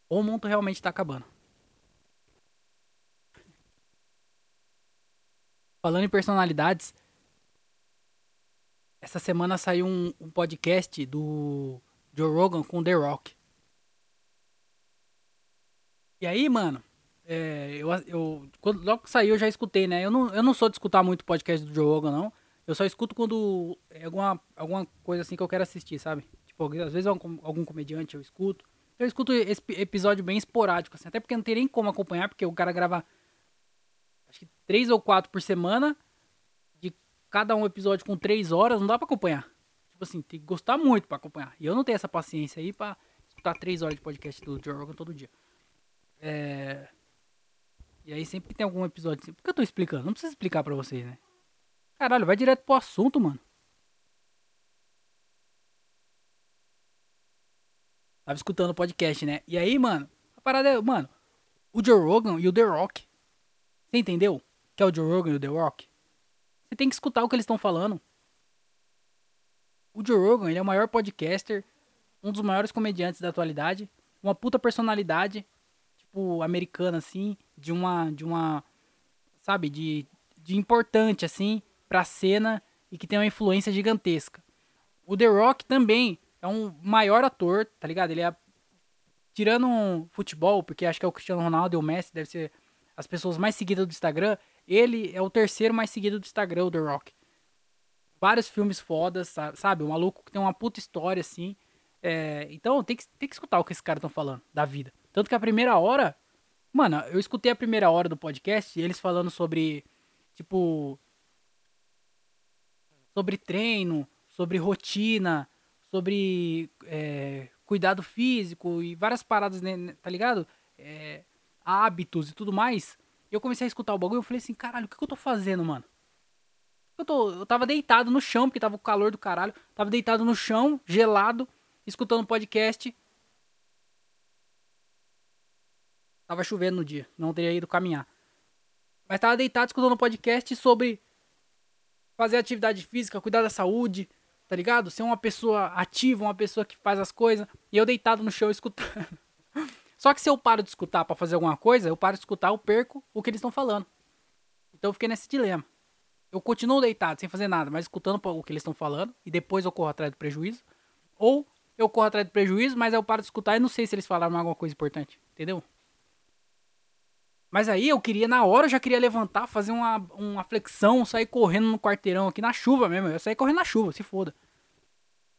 Ou o mundo realmente tá acabando. Falando em personalidades, essa semana saiu um, um podcast do Joe Rogan com The Rock. E aí, mano, é, eu, eu quando, logo que saiu eu já escutei, né? Eu não, eu não sou de escutar muito podcast do Joe Rogan, não. Eu só escuto quando é alguma, alguma coisa assim que eu quero assistir, sabe? Tipo, às vezes algum, algum comediante eu escuto. Eu escuto esse episódio bem esporádico, assim, até porque não tem nem como acompanhar, porque o cara grava acho que três ou quatro por semana, de cada um episódio com três horas, não dá pra acompanhar. Tipo assim, tem que gostar muito pra acompanhar. E eu não tenho essa paciência aí pra escutar três horas de podcast do Joe Rogan todo dia. É... E aí sempre tem algum episódio assim. Por que eu tô explicando? Não precisa explicar pra vocês, né? Caralho, vai direto pro assunto, mano. Tava escutando o podcast, né? E aí, mano, a parada é, mano, o Joe Rogan e o The Rock você entendeu? Que é o Joe Rogan e o The Rock? Você tem que escutar o que eles estão falando. O Joe Rogan, ele é o maior podcaster, um dos maiores comediantes da atualidade, uma puta personalidade, tipo, americana, assim, de uma, de uma, sabe, de, de importante, assim, pra cena e que tem uma influência gigantesca. O The Rock também é um maior ator, tá ligado? Ele é, tirando um futebol, porque acho que é o Cristiano Ronaldo e o Messi, deve ser as pessoas mais seguidas do Instagram, ele é o terceiro mais seguido do Instagram, o The Rock. Vários filmes fodas, sabe? O maluco que tem uma puta história, assim. É, então tem que, tem que escutar o que esses caras estão falando da vida. Tanto que a primeira hora. Mano, eu escutei a primeira hora do podcast e eles falando sobre. Tipo. Sobre treino, sobre rotina, sobre é, cuidado físico e várias paradas, né, tá ligado? É, hábitos e tudo mais. Eu comecei a escutar o bagulho e eu falei assim, caralho, o que, que eu tô fazendo, mano? Eu, tô, eu tava deitado no chão, porque tava o calor do caralho. Tava deitado no chão, gelado, escutando podcast. Tava chovendo no dia, não teria ido caminhar. Mas tava deitado escutando podcast sobre fazer atividade física, cuidar da saúde, tá ligado? Ser uma pessoa ativa, uma pessoa que faz as coisas. E eu deitado no chão escutando. Só que se eu paro de escutar para fazer alguma coisa, eu paro de escutar, eu perco o que eles estão falando. Então eu fiquei nesse dilema. Eu continuo deitado, sem fazer nada, mas escutando o que eles estão falando, e depois eu corro atrás do prejuízo. Ou eu corro atrás do prejuízo, mas eu paro de escutar e não sei se eles falaram alguma coisa importante. Entendeu? Mas aí eu queria, na hora, eu já queria levantar, fazer uma, uma flexão, sair correndo no quarteirão aqui na chuva mesmo. Eu saí correndo na chuva, se foda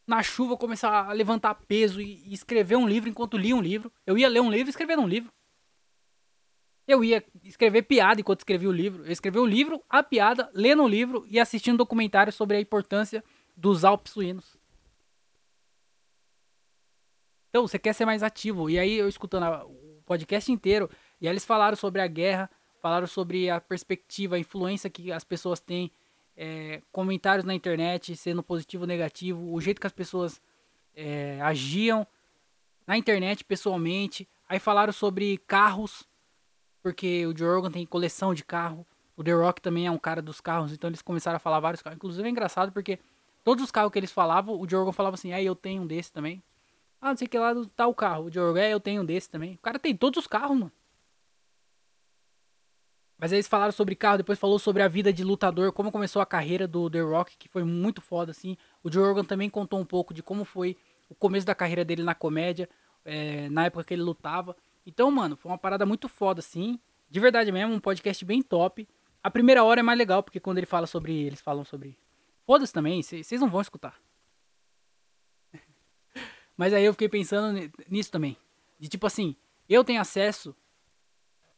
na chuva começar a levantar peso e, escrever um livro enquanto lia um livro. Eu ia ler um livro e escrever um livro. Eu ia escrever piada enquanto escrevia o livro. Eu escrevi o livro, a piada, lendo o livro e assistindo um documentário sobre a importância dos Alpes suínos. Então, você quer ser mais ativo. E aí, eu escutando a, o podcast inteiro, e aí eles falaram sobre a guerra, falaram sobre a perspectiva, a influência que as pessoas têm é, comentários na internet, sendo positivo ou negativo, o jeito que as pessoas é, agiam na internet pessoalmente. Aí falaram sobre carros, porque o Joe tem coleção de carro. O The Rock também é um cara dos carros, então eles começaram a falar vários carros. Inclusive é engraçado porque todos os carros que eles falavam, o Joe falava assim: "É, eu tenho um desse também". Ah, não sei que lá tá o carro. O Joe é, eu tenho um desse também. O cara tem todos os carros, mano. Mas eles falaram sobre carro, depois falou sobre a vida de lutador, como começou a carreira do The Rock, que foi muito foda, assim. O Joe Rogan também contou um pouco de como foi o começo da carreira dele na comédia, é, na época que ele lutava. Então, mano, foi uma parada muito foda, assim. De verdade mesmo, um podcast bem top. A primeira hora é mais legal, porque quando ele fala sobre. Eles falam sobre. Foda-se também, vocês não vão escutar. Mas aí eu fiquei pensando nisso também. De tipo assim, eu tenho acesso.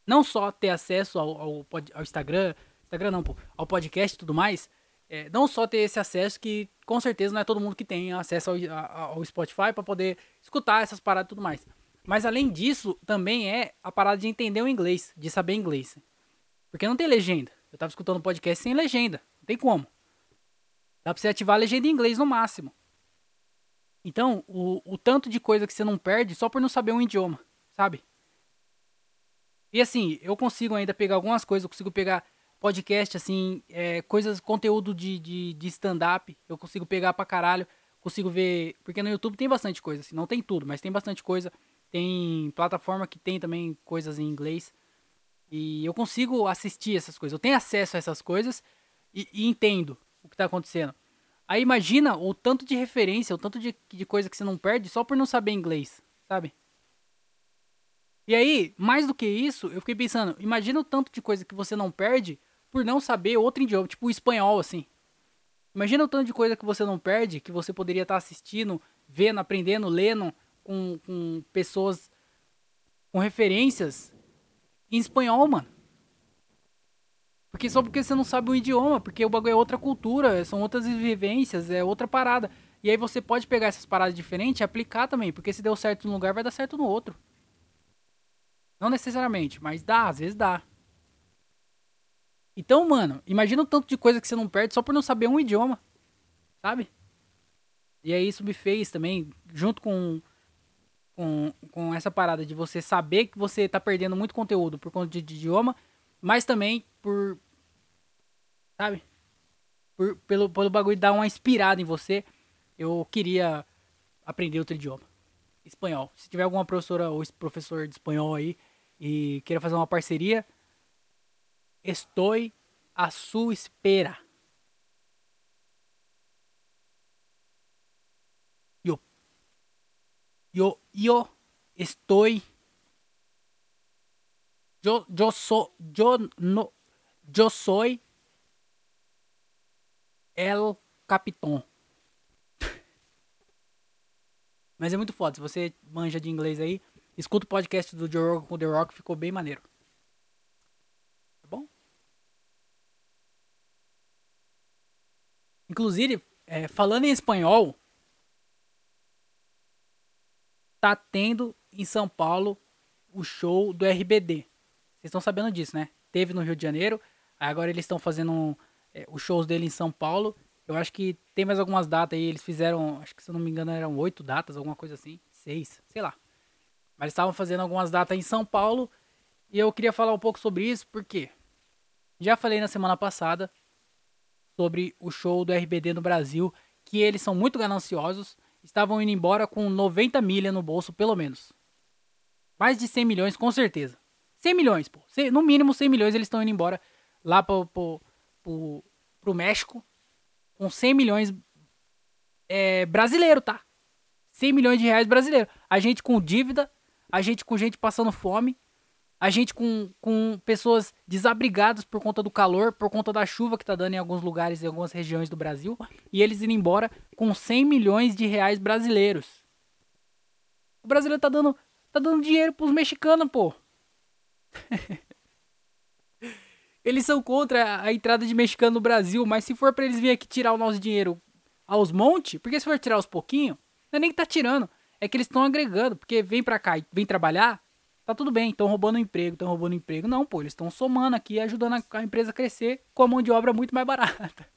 Não só ter acesso ao, ao, ao Instagram. Instagram não, pô. Ao podcast e tudo mais. É, não só ter esse acesso que com certeza não é todo mundo que tem acesso ao, ao Spotify para poder escutar essas paradas e tudo mais. Mas além disso, também é a parada de entender o inglês, de saber inglês. Porque não tem legenda. Eu tava escutando podcast sem legenda. Não tem como. Dá pra você ativar a legenda em inglês no máximo. Então, o, o tanto de coisa que você não perde só por não saber um idioma, sabe? E assim, eu consigo ainda pegar algumas coisas, eu consigo pegar podcast, assim, é, coisas, conteúdo de, de, de stand-up, eu consigo pegar pra caralho, consigo ver, porque no YouTube tem bastante coisa, assim, não tem tudo, mas tem bastante coisa, tem plataforma que tem também coisas em inglês, e eu consigo assistir essas coisas, eu tenho acesso a essas coisas e, e entendo o que tá acontecendo. Aí imagina o tanto de referência, o tanto de, de coisa que você não perde só por não saber inglês, sabe? E aí, mais do que isso, eu fiquei pensando, imagina o tanto de coisa que você não perde por não saber outro idioma, tipo o espanhol, assim. Imagina o tanto de coisa que você não perde, que você poderia estar assistindo, vendo, aprendendo, lendo com, com pessoas com referências em espanhol, mano. Porque só porque você não sabe o idioma, porque o bagulho é outra cultura, são outras vivências, é outra parada. E aí você pode pegar essas paradas diferentes e aplicar também, porque se deu certo num lugar, vai dar certo no outro. Não necessariamente, mas dá, às vezes dá. Então, mano, imagina o tanto de coisa que você não perde só por não saber um idioma. Sabe? E aí isso me fez também, junto com, com, com essa parada de você saber que você tá perdendo muito conteúdo por conta de, de idioma, mas também por. Sabe? Por, pelo, pelo bagulho dar uma inspirada em você, eu queria aprender outro idioma. Espanhol. Se tiver alguma professora ou professor de espanhol aí e queira fazer uma parceria, estou à sua espera. Eu, eu, eu estou yo, yo, so, yo, no, yo soy el capitão. Mas é muito foda. Se você manja de inglês aí, escuta o podcast do Joe Rogan com The Rock, ficou bem maneiro. Tá bom? Inclusive, é, falando em espanhol, tá tendo em São Paulo o show do RBD. Vocês estão sabendo disso, né? Teve no Rio de Janeiro, agora eles estão fazendo é, os shows dele em São Paulo. Eu acho que tem mais algumas datas aí. Eles fizeram, acho que se eu não me engano, eram oito datas, alguma coisa assim. Seis, sei lá. Mas estavam fazendo algumas datas em São Paulo. E eu queria falar um pouco sobre isso, porque já falei na semana passada sobre o show do RBD no Brasil, que eles são muito gananciosos, estavam indo embora com 90 milha no bolso, pelo menos. Mais de 100 milhões, com certeza. 100 milhões, pô. No mínimo 100 milhões eles estão indo embora lá pro, pro, pro, pro México com 100 milhões é, brasileiro, tá? 100 milhões de reais brasileiro. A gente com dívida, a gente com gente passando fome, a gente com, com pessoas desabrigadas por conta do calor, por conta da chuva que tá dando em alguns lugares, em algumas regiões do Brasil, e eles indo embora com 100 milhões de reais brasileiros. O brasileiro tá dando, tá dando dinheiro pros mexicanos, pô. eles são contra a entrada de mexicano no Brasil, mas se for para eles virem aqui tirar o nosso dinheiro aos montes, porque se for tirar aos pouquinho, não é nem que tá tirando, é que eles estão agregando, porque vem pra cá e vem trabalhar, tá tudo bem, estão roubando emprego, estão roubando emprego. Não, pô, eles estão somando aqui, ajudando a, a, empresa a crescer com a mão de obra muito mais barata.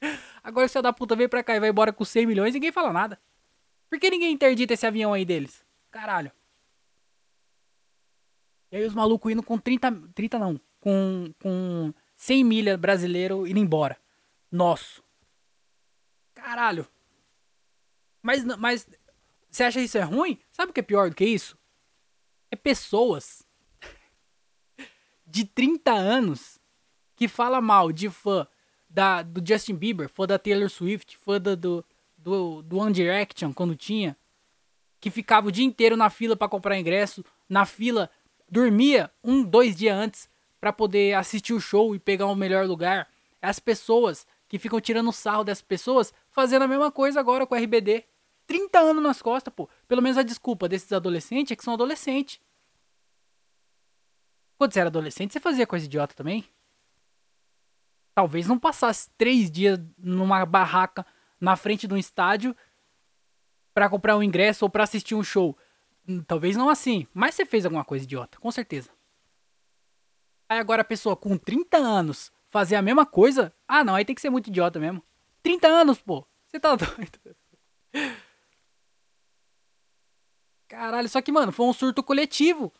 Agora o da puta vem pra cá e vai embora com 100 milhões, ninguém fala nada. Por que ninguém interdita esse avião aí deles? Caralho. E aí os malucos indo com 30. 30 não. Com, com 100 milha brasileiro indo embora. Nosso. Caralho. Mas, mas você acha isso é ruim? Sabe o que é pior do que isso? É pessoas de 30 anos que fala mal de fã da, do Justin Bieber, fã da Taylor Swift, fã do, do, do, do One Direction quando tinha, que ficava o dia inteiro na fila para comprar ingresso, na fila dormia um, dois dias antes para poder assistir o show e pegar o melhor lugar. As pessoas que ficam tirando sarro dessas pessoas fazendo a mesma coisa agora com o RBD. 30 anos nas costas, pô. Pelo menos a desculpa desses adolescentes é que são adolescentes. Quando você era adolescente, você fazia coisa idiota também? Talvez não passasse três dias numa barraca na frente de um estádio para comprar um ingresso ou para assistir um show. Hum, talvez não assim, mas você fez alguma coisa idiota, com certeza. Aí agora a pessoa com 30 anos fazer a mesma coisa, ah não, aí tem que ser muito idiota mesmo. 30 anos, pô. Você tá doido. Caralho, só que, mano, foi um surto coletivo.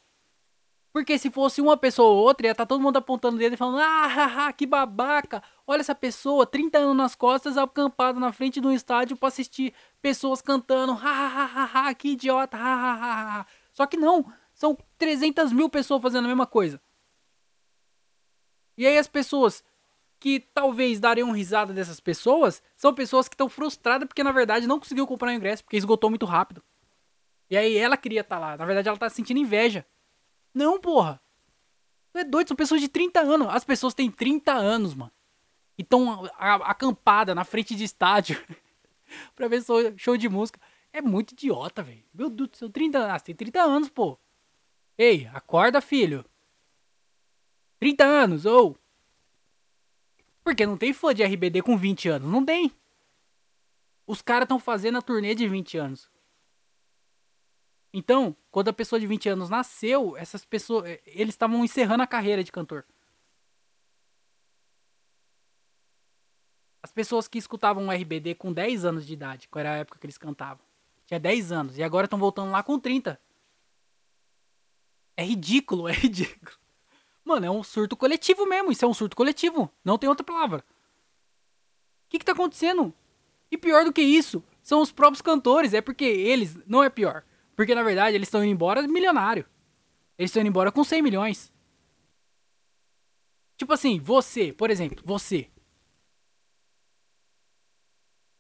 Porque se fosse uma pessoa ou outra, ia estar tá todo mundo apontando o dedo e falando: ah, haha, que babaca! Olha essa pessoa, 30 anos nas costas, acampada na frente de um estádio para assistir pessoas cantando: hahaha, que idiota, hahaha. Só que não, são 300 mil pessoas fazendo a mesma coisa. E aí as pessoas que talvez dariam risada dessas pessoas são pessoas que estão frustradas porque na verdade não conseguiu comprar o ingresso porque esgotou muito rápido. E aí ela queria estar tá lá, na verdade ela tá sentindo inveja. Não, porra. Tu é doido, são pessoas de 30 anos. As pessoas têm 30 anos, mano. E tão acampada na frente de estádio pra ver show de música. É muito idiota, velho. Meu Deus do céu, 30 anos. Ah, tem 30 anos, pô. Ei, acorda, filho. 30 anos, ou. Porque não tem fã de RBD com 20 anos. Não tem. Os caras estão fazendo a turnê de 20 anos. Então, quando a pessoa de 20 anos nasceu, essas pessoas, eh, eles estavam encerrando a carreira de cantor. As pessoas que escutavam o RBD com 10 anos de idade, qual era a época que eles cantavam. Tinha 10 anos e agora estão voltando lá com 30. É ridículo, é ridículo. Mano, é um surto coletivo mesmo. Isso é um surto coletivo. Não tem outra palavra. O que, que tá acontecendo? E pior do que isso, são os próprios cantores. É porque eles. Não é pior. Porque na verdade eles estão indo embora milionário. Eles estão indo embora com 100 milhões. Tipo assim, você, por exemplo, você.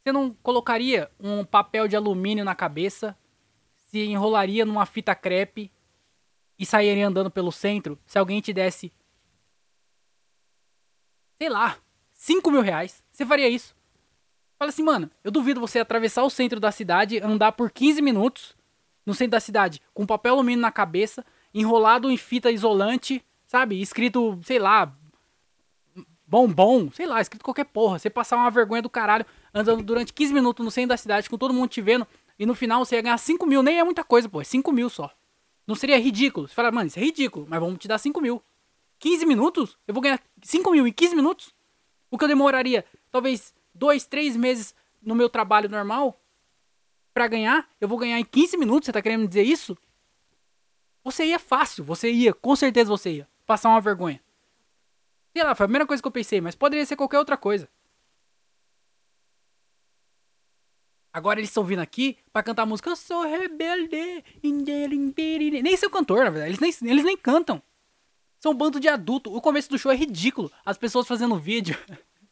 Você não colocaria um papel de alumínio na cabeça, se enrolaria numa fita crepe e sairia andando pelo centro se alguém te desse, sei lá, 5 mil reais? Você faria isso? Fala assim, mano, eu duvido você atravessar o centro da cidade, andar por 15 minutos no centro da cidade, com papel alumínio na cabeça, enrolado em fita isolante, sabe? Escrito, sei lá, bombom, sei lá, escrito qualquer porra. Você passar uma vergonha do caralho andando durante 15 minutos no centro da cidade com todo mundo te vendo e no final você ia ganhar 5 mil, nem é muita coisa, pô, é 5 mil só. Não seria ridículo? Você fala, mano, isso é ridículo, mas vamos te dar 5 mil. 15 minutos? Eu vou ganhar 5 mil em 15 minutos? O que eu demoraria talvez 2, 3 meses no meu trabalho normal, para ganhar, eu vou ganhar em 15 minutos, você tá querendo dizer isso? Você ia fácil, você ia, com certeza você ia. Passar uma vergonha. Sei lá, foi a primeira coisa que eu pensei, mas poderia ser qualquer outra coisa. Agora eles estão vindo aqui para cantar a música Eu sou rebelde. Nem seu cantor, na verdade. Eles nem, eles nem cantam. São um bando de adulto. O começo do show é ridículo. As pessoas fazendo vídeo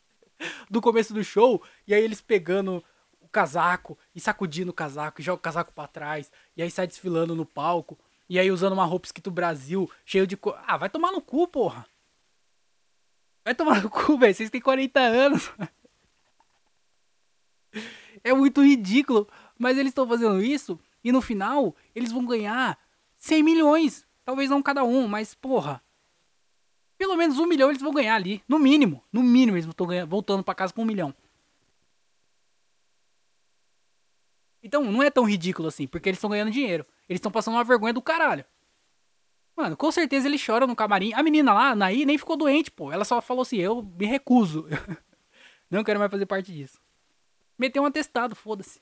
do começo do show. E aí eles pegando casaco e sacudindo o casaco e joga o casaco para trás e aí sai desfilando no palco e aí usando uma roupa escrito Brasil, cheio de co... Ah, vai tomar no cu, porra. Vai tomar no cu, velho. Vocês têm 40 anos. é muito ridículo, mas eles estão fazendo isso e no final eles vão ganhar 100 milhões. Talvez não cada um, mas porra. Pelo menos um milhão eles vão ganhar ali. No mínimo. No mínimo eles estão voltando para casa com um milhão. Então não é tão ridículo assim, porque eles estão ganhando dinheiro. Eles estão passando uma vergonha do caralho. Mano, com certeza eles choram no camarim. A menina lá, Naí, nem ficou doente, pô. Ela só falou assim: eu me recuso. não quero mais fazer parte disso. Meteu um atestado, foda-se.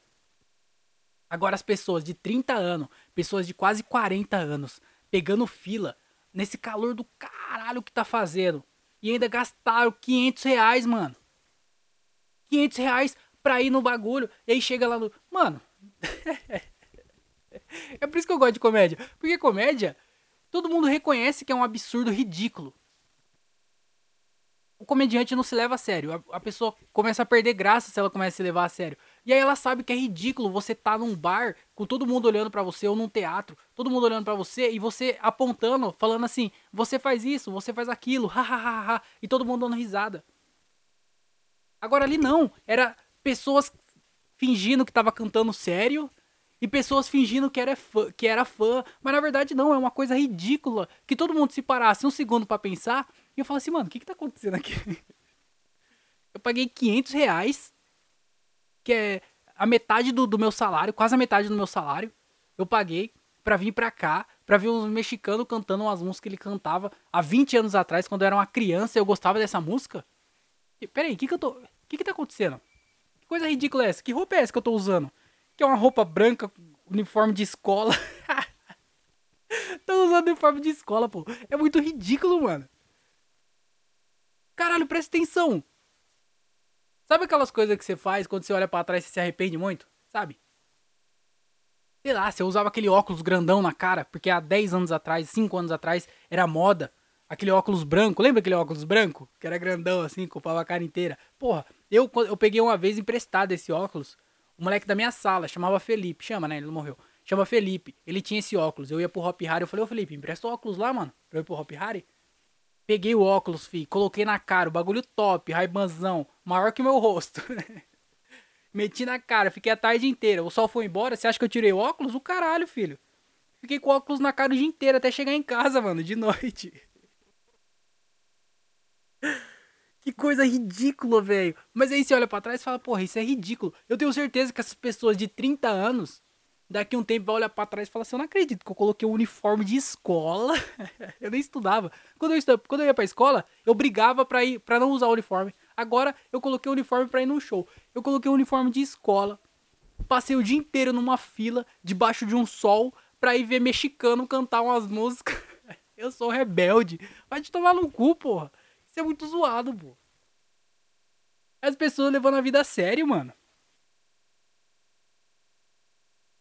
Agora as pessoas de 30 anos, pessoas de quase 40 anos, pegando fila, nesse calor do caralho que tá fazendo. E ainda gastaram 500 reais, mano. 500 reais pra ir no bagulho. E aí chega lá no. Mano, é por isso que eu gosto de comédia. Porque comédia, todo mundo reconhece que é um absurdo ridículo. O comediante não se leva a sério. A, pessoa começa a perder graça se ela começa a se levar a sério. E aí ela sabe que é ridículo você tá num bar com todo mundo olhando para você ou num teatro, todo mundo olhando para você e você apontando, falando assim: "Você faz isso, você faz aquilo", hahaha, e todo mundo dando risada. Agora ali não, era pessoas fingindo que tava cantando sério e pessoas fingindo que era fã, que era fã, mas na verdade não, é uma coisa ridícula que todo mundo se parasse um segundo para pensar e eu falo assim, mano, o que que tá acontecendo aqui? Eu paguei 500 reais que é a metade do, do meu salário, quase a metade do meu salário, eu paguei pra vir pra cá, pra ver uns mexicanos cantando umas músicas que ele cantava há 20 anos atrás, quando eu era uma criança eu gostava dessa música. E, peraí, o que que eu tô... O que que tá acontecendo? Coisa ridícula é essa? Que roupa é essa que eu tô usando? Que é uma roupa branca, uniforme de escola. tô usando uniforme de escola, pô. É muito ridículo, mano. Caralho, presta atenção. Sabe aquelas coisas que você faz quando você olha para trás e se arrepende muito? Sabe? Sei lá, você usava aquele óculos grandão na cara, porque há 10 anos atrás, 5 anos atrás, era moda. Aquele óculos branco, lembra aquele óculos branco? Que era grandão assim, ocupava a cara inteira. Porra, eu, eu peguei uma vez emprestado esse óculos. O moleque da minha sala, chamava Felipe, chama, né? Ele não morreu. Chama Felipe. Ele tinha esse óculos. Eu ia pro Hop Harry, eu falei, ô Felipe, empresta o óculos lá, mano, pra eu ir pro Hop Harry. Peguei o óculos, fi, coloquei na cara, o bagulho top, raibanzão, maior que o meu rosto. Meti na cara, fiquei a tarde inteira. O sol foi embora, você acha que eu tirei o óculos? O caralho, filho. Fiquei com o óculos na cara o dia inteiro até chegar em casa, mano, de noite. Que coisa ridícula, velho. Mas aí você olha para trás e fala, porra, isso é ridículo. Eu tenho certeza que essas pessoas de 30 anos Daqui um tempo vai olhar pra trás e falar assim: Eu não acredito que eu coloquei um uniforme de escola. eu nem estudava. Quando eu, estudava, quando eu ia pra escola, eu brigava pra, ir, pra não usar o uniforme. Agora eu coloquei o uniforme pra ir num show. Eu coloquei o uniforme de escola. Passei o dia inteiro numa fila, debaixo de um sol, pra ir ver mexicano cantar umas músicas. eu sou rebelde. Vai te tomar no cu, porra. Isso é muito zoado, pô. As pessoas levando a vida a sério, mano.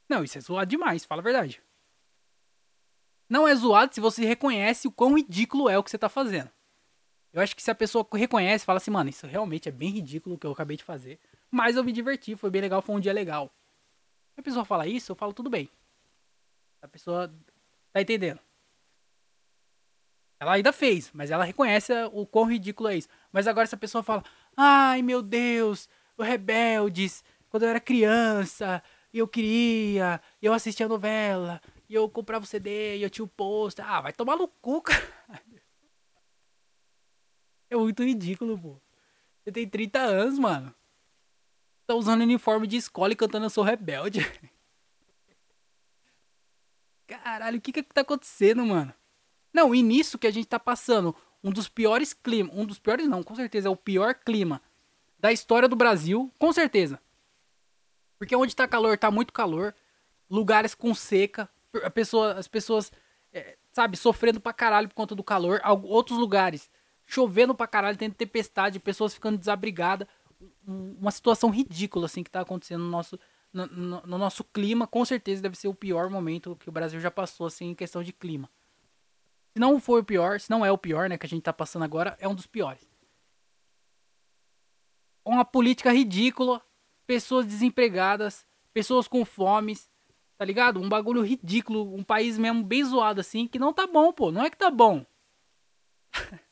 Não, isso é zoado demais, fala a verdade. Não é zoado se você reconhece o quão ridículo é o que você tá fazendo. Eu acho que se a pessoa reconhece, fala assim, mano, isso realmente é bem ridículo o que eu acabei de fazer. Mas eu me diverti, foi bem legal, foi um dia legal. Se a pessoa fala isso, eu falo tudo bem. A pessoa tá entendendo. Ela ainda fez, mas ela reconhece o quão ridículo é isso. Mas agora se a pessoa fala, ai meu Deus, o rebeldes, quando eu era criança, eu queria, eu assistia a novela, e eu comprava o CD, e eu tinha o pôster. Ah, vai tomar no cu, cara. É muito ridículo, pô. Você tem 30 anos, mano. Tá usando uniforme de escola e cantando Eu Sou Rebelde. Caralho, o que que tá acontecendo, mano? Não, e nisso que a gente tá passando um dos piores climas, um dos piores não, com certeza é o pior clima da história do Brasil, com certeza. Porque onde tá calor, tá muito calor. Lugares com seca. A pessoa, as pessoas, é, sabe, sofrendo pra caralho por conta do calor. Outros lugares chovendo pra caralho, tendo tempestade, pessoas ficando desabrigadas. Uma situação ridícula, assim, que tá acontecendo no nosso, no, no, no, nosso clima. Com certeza deve ser o pior momento que o Brasil já passou, assim, em questão de clima. Se não foi o pior, se não é o pior, né, que a gente tá passando agora, é um dos piores. Uma política ridícula, pessoas desempregadas, pessoas com fomes, tá ligado? Um bagulho ridículo, um país mesmo bem zoado assim, que não tá bom, pô. Não é que tá bom.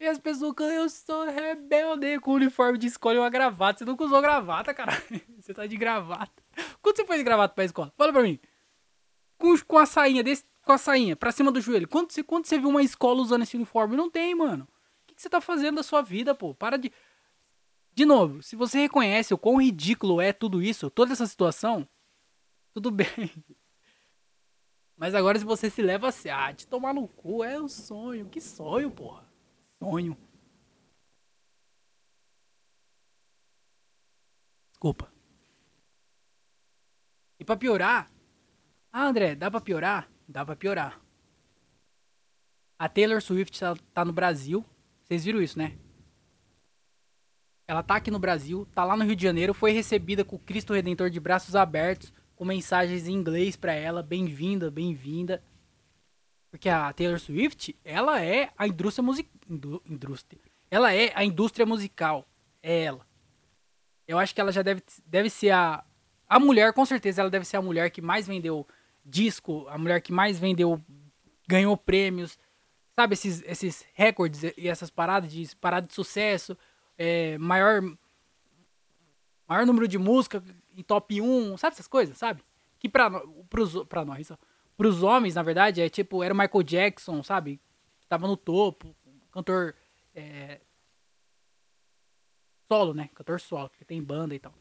e as pessoas, eu sou rebelde com uniforme de escola e uma gravata. Você nunca usou gravata, cara. Você tá de gravata. Quando você foi de gravata pra escola? Fala pra mim. Com, com a sainha desse, com a sainha pra cima do joelho. Quando você, quando você viu uma escola usando esse uniforme? Não tem, mano que você tá fazendo da sua vida, pô? Para de. De novo, se você reconhece o quão ridículo é tudo isso, toda essa situação, tudo bem. Mas agora se você se leva a ser, ah, te tomar no cu é um sonho. Que sonho, porra. Sonho. Desculpa. E pra piorar. Ah, André, dá pra piorar? Dá pra piorar. A Taylor Swift tá, no Brasil vocês viram isso, né? Ela tá aqui no Brasil, tá lá no Rio de Janeiro, foi recebida com o Cristo Redentor de braços abertos, com mensagens em inglês para ela, bem-vinda, bem-vinda. Porque a Taylor Swift, ela é a indústria musical, indústria. Ela é a indústria musical. é ela. Eu acho que ela já deve, deve ser a. A mulher, com certeza, ela deve ser a mulher que mais vendeu disco, a mulher que mais vendeu, ganhou prêmios, sabe, esses, esses recordes e essas paradas de parada de sucesso, é, maior maior número de música em top 1, sabe essas coisas, sabe? Que pra, pros, pra nós, pros homens, na verdade, é tipo, era o Michael Jackson, sabe? Tava no topo, cantor é, solo, né? Cantor solo, porque tem banda e tal.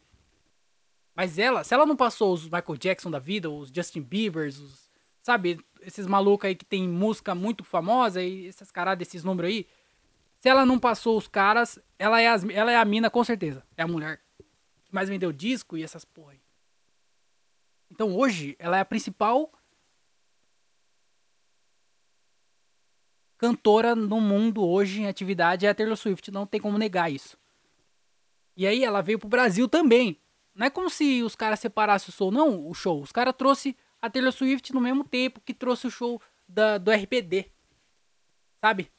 Mas ela, se ela não passou os Michael Jackson da vida, os Justin Biebers, os, sabe, esses malucos aí que tem música muito famosa e essas caras desses números aí, se ela não passou os caras, ela é, as, ela é a mina com certeza. É a mulher que mais vendeu disco e essas porra aí. Então hoje, ela é a principal cantora no mundo hoje em atividade é a Taylor Swift, não tem como negar isso. E aí ela veio pro Brasil também. Não é como se os caras separassem o show, não, o show. Os caras trouxe a Taylor Swift no mesmo tempo que trouxe o show da, do RPD. Sabe?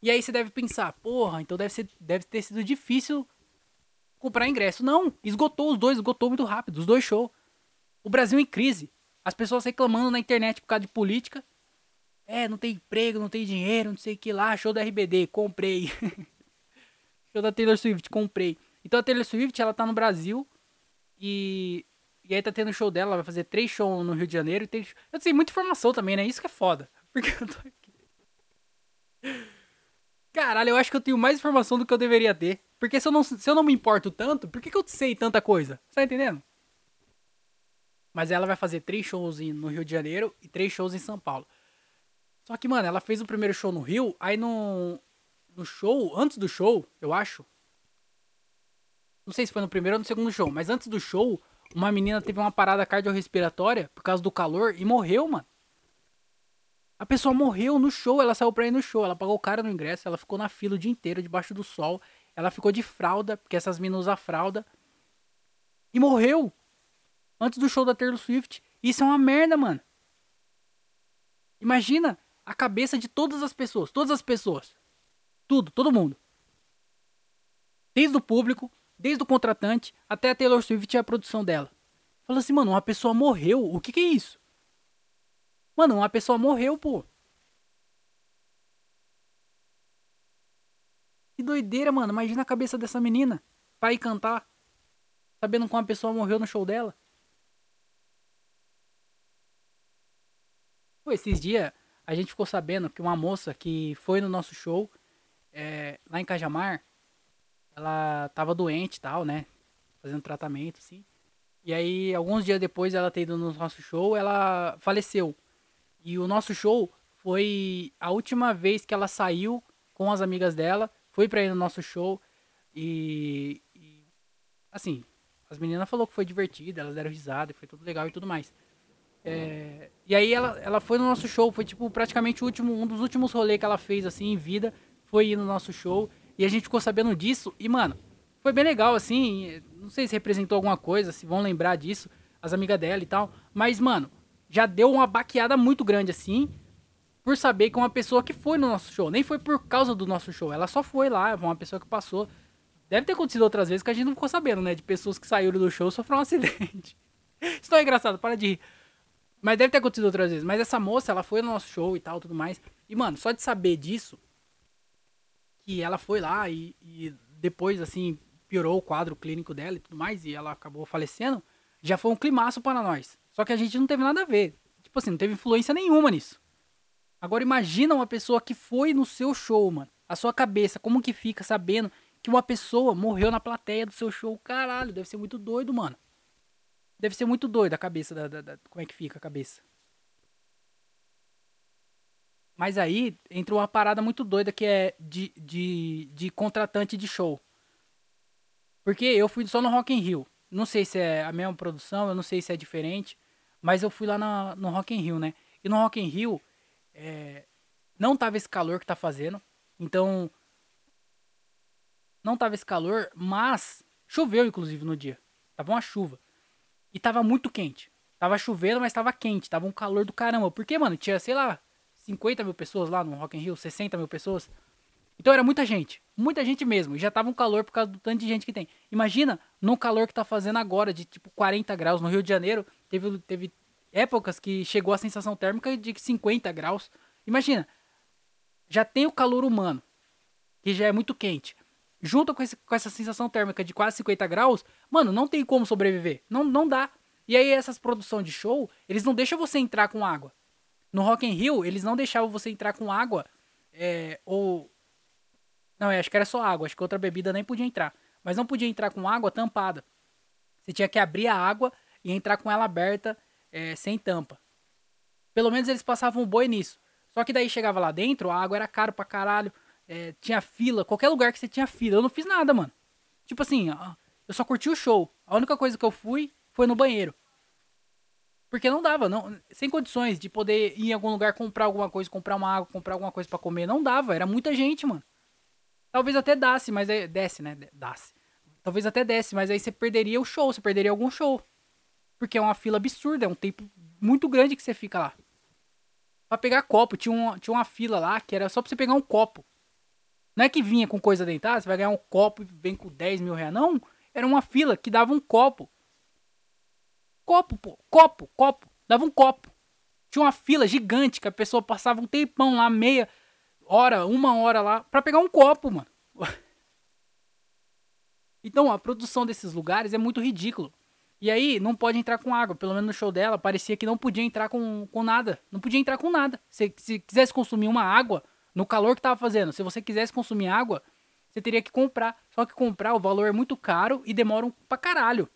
E aí você deve pensar, porra, então deve, ser, deve ter sido difícil comprar ingresso. Não, esgotou os dois, esgotou muito rápido, os dois shows. O Brasil em crise. As pessoas reclamando na internet por causa de política. É, não tem emprego, não tem dinheiro, não sei o que lá. Show da RBD, comprei. show da Taylor Swift, comprei. Então a Taylor Swift, ela tá no Brasil e, e aí tá tendo show dela, ela vai fazer três shows no Rio de Janeiro. E tem, eu sei muita informação também, né? Isso que é foda. Porque eu tô aqui. Caralho, eu acho que eu tenho mais informação do que eu deveria ter. Porque se eu não, se eu não me importo tanto, por que, que eu sei tanta coisa? Você tá entendendo? Mas ela vai fazer três shows no Rio de Janeiro e três shows em São Paulo. Só que, mano, ela fez o primeiro show no Rio, aí no, no show, antes do show, eu acho, não sei se foi no primeiro ou no segundo show, mas antes do show, uma menina teve uma parada cardiorrespiratória por causa do calor e morreu, mano. A pessoa morreu no show, ela saiu pra ir no show, ela pagou o cara no ingresso, ela ficou na fila o dia inteiro, debaixo do sol. Ela ficou de fralda, porque essas minas usam fralda. E morreu. Antes do show da Taylor Swift. Isso é uma merda, mano. Imagina a cabeça de todas as pessoas. Todas as pessoas. Tudo, todo mundo. Desde o público, desde o contratante até a Taylor Swift e a produção dela. Fala assim, mano, uma pessoa morreu. O que, que é isso? Mano, uma pessoa morreu, pô. Que doideira, mano. Imagina a cabeça dessa menina pra ir cantar. Sabendo que uma pessoa morreu no show dela. Pô, esses dias a gente ficou sabendo que uma moça que foi no nosso show é, lá em Cajamar ela tava doente e tal, né? Fazendo tratamento, assim. E aí, alguns dias depois ela ter ido no nosso show, ela faleceu. E o nosso show foi a última vez que ela saiu com as amigas dela, foi pra ir no nosso show. E, e assim, as meninas falou que foi divertido, elas deram risada, foi tudo legal e tudo mais. É, e aí ela, ela foi no nosso show, foi tipo praticamente o último, um dos últimos rolês que ela fez assim em vida, foi ir no nosso show. E a gente ficou sabendo disso. E, mano, foi bem legal, assim. Não sei se representou alguma coisa, se vão lembrar disso, as amigas dela e tal. Mas, mano, já deu uma baqueada muito grande, assim, por saber que uma pessoa que foi no nosso show. Nem foi por causa do nosso show. Ela só foi lá, uma pessoa que passou. Deve ter acontecido outras vezes que a gente não ficou sabendo, né? De pessoas que saíram do show e sofreram um acidente. Não é engraçado, para de rir. Mas deve ter acontecido outras vezes. Mas essa moça, ela foi no nosso show e tal, tudo mais. E, mano, só de saber disso, que ela foi lá e, e depois, assim, piorou o quadro clínico dela e tudo mais, e ela acabou falecendo, já foi um climaço para nós. Só que a gente não teve nada a ver. Tipo assim, não teve influência nenhuma nisso. Agora imagina uma pessoa que foi no seu show, mano. A sua cabeça, como que fica sabendo que uma pessoa morreu na plateia do seu show? Caralho, deve ser muito doido, mano. Deve ser muito doido a cabeça da, da, da como é que fica a cabeça. Mas aí entra uma parada muito doida que é de, de, de contratante de show. Porque eu fui só no Rock in Rio. Não sei se é a mesma produção, eu não sei se é diferente. Mas eu fui lá na, no Rock in Rio, né? E no Rock in Rio é, não tava esse calor que tá fazendo. Então não tava esse calor, mas choveu inclusive no dia. Tava uma chuva. E tava muito quente. Tava chovendo, mas tava quente. Tava um calor do caramba. Porque, mano, tinha, sei lá, 50 mil pessoas lá no Rock in Rio, 60 mil pessoas. Então era muita gente, muita gente mesmo. E já tava um calor por causa do tanto de gente que tem. Imagina no calor que tá fazendo agora, de tipo 40 graus no Rio de Janeiro. Teve, teve épocas que chegou a sensação térmica de 50 graus. Imagina, já tem o calor humano, que já é muito quente. Junto com, esse, com essa sensação térmica de quase 50 graus, mano, não tem como sobreviver. Não, não dá. E aí essas produções de show, eles não deixam você entrar com água. No Rock in Rio, eles não deixavam você entrar com água é, ou não, acho que era só água. Acho que outra bebida nem podia entrar. Mas não podia entrar com água tampada. Você tinha que abrir a água e entrar com ela aberta, é, sem tampa. Pelo menos eles passavam boi nisso. Só que daí chegava lá dentro, a água era caro pra caralho. É, tinha fila, qualquer lugar que você tinha fila. Eu não fiz nada, mano. Tipo assim, eu só curti o show. A única coisa que eu fui foi no banheiro. Porque não dava, não, sem condições de poder ir em algum lugar comprar alguma coisa, comprar uma água, comprar alguma coisa para comer. Não dava, era muita gente, mano. Talvez até dasse, mas aí. Desce, né? Dasse. Talvez até desce, mas aí você perderia o show, você perderia algum show. Porque é uma fila absurda, é um tempo muito grande que você fica lá. Pra pegar copo, tinha uma, tinha uma fila lá que era só pra você pegar um copo. Não é que vinha com coisa dentada, você vai ganhar um copo e vem com 10 mil reais. Não, era uma fila que dava um copo. Copo, pô, copo, copo. Dava um copo. Tinha uma fila gigante que a pessoa passava um tempão lá, meia, hora, uma hora lá, para pegar um copo, mano. Então, a produção desses lugares é muito ridículo. E aí, não pode entrar com água. Pelo menos no show dela, parecia que não podia entrar com, com nada. Não podia entrar com nada. Se, se quisesse consumir uma água, no calor que tava fazendo, se você quisesse consumir água, você teria que comprar. Só que comprar, o valor é muito caro e demora um pra caralho.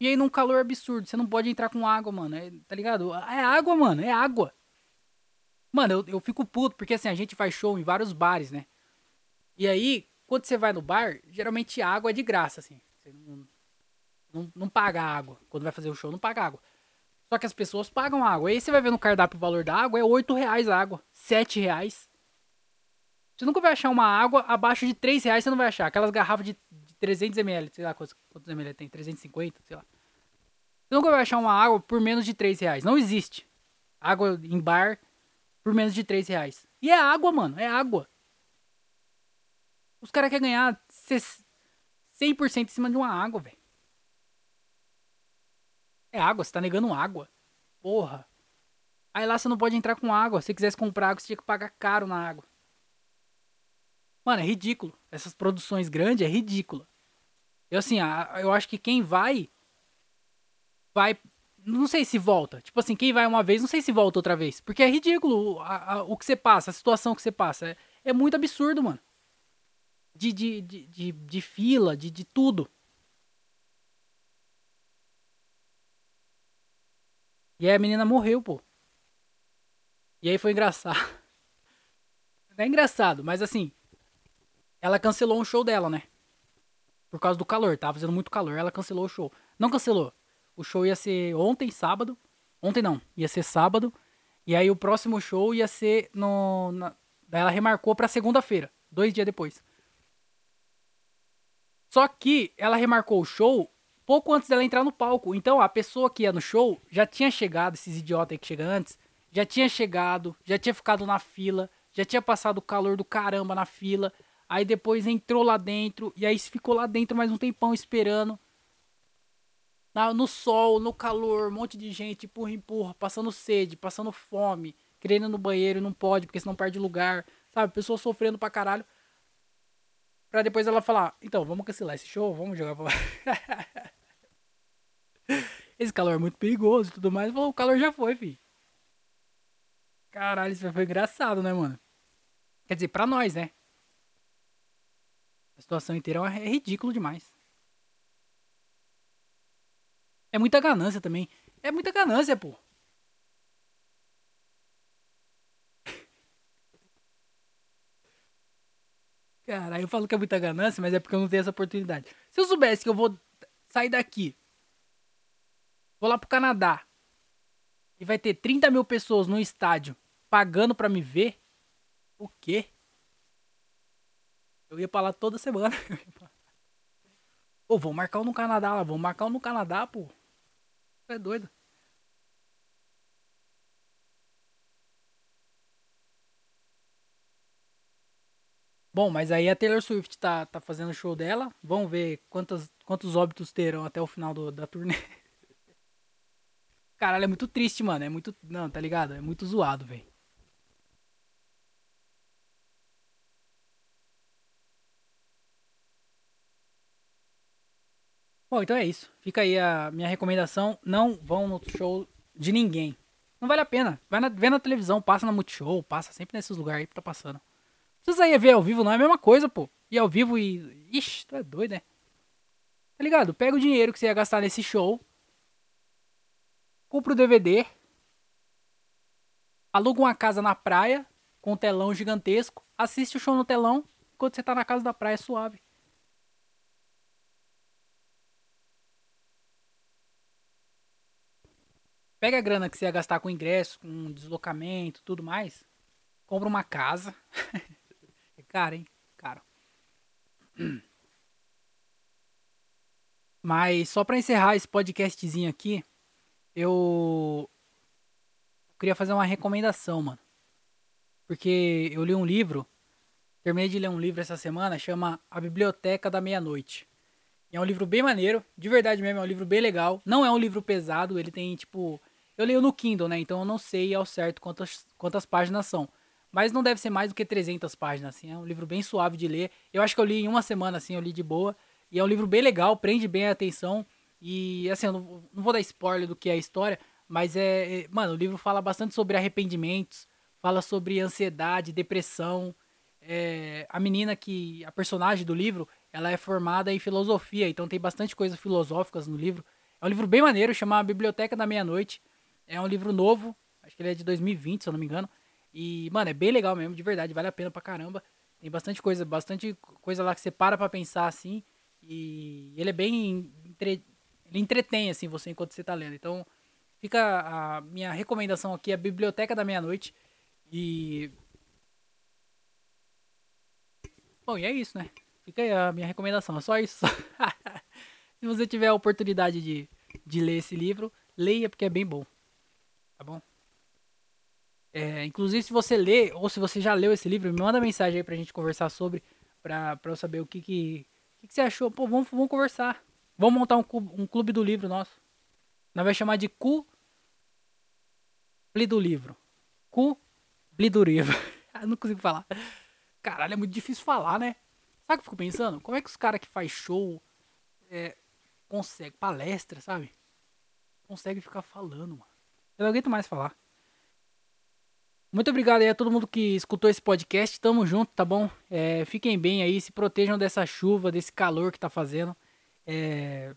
E aí, num calor absurdo, você não pode entrar com água, mano. É, tá ligado? É água, mano. É água. Mano, eu, eu fico puto, porque assim, a gente faz show em vários bares, né? E aí, quando você vai no bar, geralmente água é de graça, assim. Você não, não, não paga água. Quando vai fazer o show, não paga água. Só que as pessoas pagam água. Aí você vai ver no cardápio o valor da água, é 8 reais a água. 7 reais. Você nunca vai achar uma água abaixo de 3 reais, você não vai achar. Aquelas garrafas de, de 300 ml, sei lá quantos, quantos ml tem, 350, sei lá. Você nunca vai achar uma água por menos de 3 reais. Não existe. Água em bar por menos de 3 reais. E é água, mano. É água. Os caras querem ganhar 100% em cima de uma água, velho. É água, você tá negando água. Porra. Aí lá você não pode entrar com água. Se quisesse comprar água, você tinha que pagar caro na água. Mano, é ridículo. Essas produções grandes é ridícula. Eu assim, eu acho que quem vai vai não sei se volta. Tipo assim, quem vai uma vez, não sei se volta outra vez. Porque é ridículo a, a, o que você passa, a situação que você passa. É, é muito absurdo, mano. De, de, de, de, de fila, de, de tudo. E aí a menina morreu, pô. E aí foi engraçado. É engraçado, mas assim. Ela cancelou um show dela, né? Por causa do calor. Tava fazendo muito calor. Ela cancelou o show. Não cancelou. O show ia ser ontem, sábado. Ontem não, ia ser sábado. E aí o próximo show ia ser no. Na, daí ela remarcou pra segunda-feira, dois dias depois. Só que ela remarcou o show pouco antes dela entrar no palco. Então a pessoa que ia no show já tinha chegado, esses idiotas aí que chegam antes, já tinha chegado, já tinha ficado na fila, já tinha passado o calor do caramba na fila. Aí depois entrou lá dentro, e aí ficou lá dentro mais um tempão esperando no sol, no calor, um monte de gente, empurra, empurra, passando sede, passando fome, querendo ir no banheiro, não pode, porque senão perde lugar, sabe? Pessoa sofrendo pra caralho. Pra depois ela falar, então, vamos cancelar esse show, vamos jogar pra Esse calor é muito perigoso e tudo mais. Falou, o calor já foi, fi. Caralho, isso foi engraçado, né, mano? Quer dizer, pra nós, né? A situação inteira é ridículo demais. É muita ganância também. É muita ganância, pô. Cara, eu falo que é muita ganância, mas é porque eu não tenho essa oportunidade. Se eu soubesse que eu vou sair daqui, vou lá pro Canadá, e vai ter 30 mil pessoas no estádio pagando pra me ver, o quê? Eu ia pra lá toda semana. Pô, vou marcar um no Canadá lá, vou marcar um no Canadá, pô é doido. Bom, mas aí a Taylor Swift tá, tá fazendo o show dela. Vamos ver quantos, quantos óbitos terão até o final do, da turnê. Caralho, é muito triste, mano. É muito. Não, tá ligado? É muito zoado, velho. Bom, então é isso. Fica aí a minha recomendação. Não vão no show de ninguém. Não vale a pena. Vai na, vê na televisão, passa na Multishow, passa sempre nesses lugares aí que tá passando. Precisa ir ver ao vivo, não é a mesma coisa, pô. Ir ao vivo e. Ixi, tu é doido, né? Tá ligado? Pega o dinheiro que você ia gastar nesse show. Compra o DVD. Aluga uma casa na praia com um telão gigantesco. Assiste o show no telão enquanto você tá na casa da praia suave. Pega a grana que você ia gastar com ingresso, com deslocamento, tudo mais. Compra uma casa. é caro, hein? Caro. Mas só para encerrar esse podcastzinho aqui, eu queria fazer uma recomendação, mano. Porque eu li um livro, terminei de ler um livro essa semana, chama A Biblioteca da Meia-Noite. É um livro bem maneiro, de verdade mesmo, é um livro bem legal. Não é um livro pesado, ele tem tipo eu leio no Kindle, né? Então eu não sei ao certo quantas, quantas páginas são. Mas não deve ser mais do que 300 páginas, assim. É um livro bem suave de ler. Eu acho que eu li em uma semana, assim, eu li de boa. E é um livro bem legal, prende bem a atenção. E, assim, eu não, não vou dar spoiler do que é a história, mas é, é. Mano, o livro fala bastante sobre arrependimentos, fala sobre ansiedade, depressão. É, a menina que. A personagem do livro, ela é formada em filosofia, então tem bastante coisas filosóficas no livro. É um livro bem maneiro, chama Biblioteca da Meia-Noite. É um livro novo, acho que ele é de 2020, se eu não me engano. E, mano, é bem legal mesmo, de verdade, vale a pena pra caramba. Tem bastante coisa, bastante coisa lá que você para pra pensar assim. E ele é bem. Entre... Ele entretém, assim, você enquanto você tá lendo. Então, fica a minha recomendação aqui: a Biblioteca da Meia-Noite. E. Bom, e é isso, né? Fica aí a minha recomendação, é só isso. Se você tiver a oportunidade de, de ler esse livro, leia porque é bem bom tá bom? É, inclusive, se você lê, ou se você já leu esse livro, me manda mensagem aí pra gente conversar sobre, pra, pra eu saber o que que, que, que você achou. Pô, vamos, vamos conversar. Vamos montar um clube, um clube do livro nosso. Nós vai chamar de Cu do livro. Cu do livro. não consigo falar. Caralho, é muito difícil falar, né? Sabe o que eu fico pensando? Como é que os caras que faz show é, consegue palestra, sabe? Consegue ficar falando, mano. Eu não aguento mais falar. Muito obrigado aí a todo mundo que escutou esse podcast. Tamo junto, tá bom? É, fiquem bem aí, se protejam dessa chuva, desse calor que tá fazendo. É,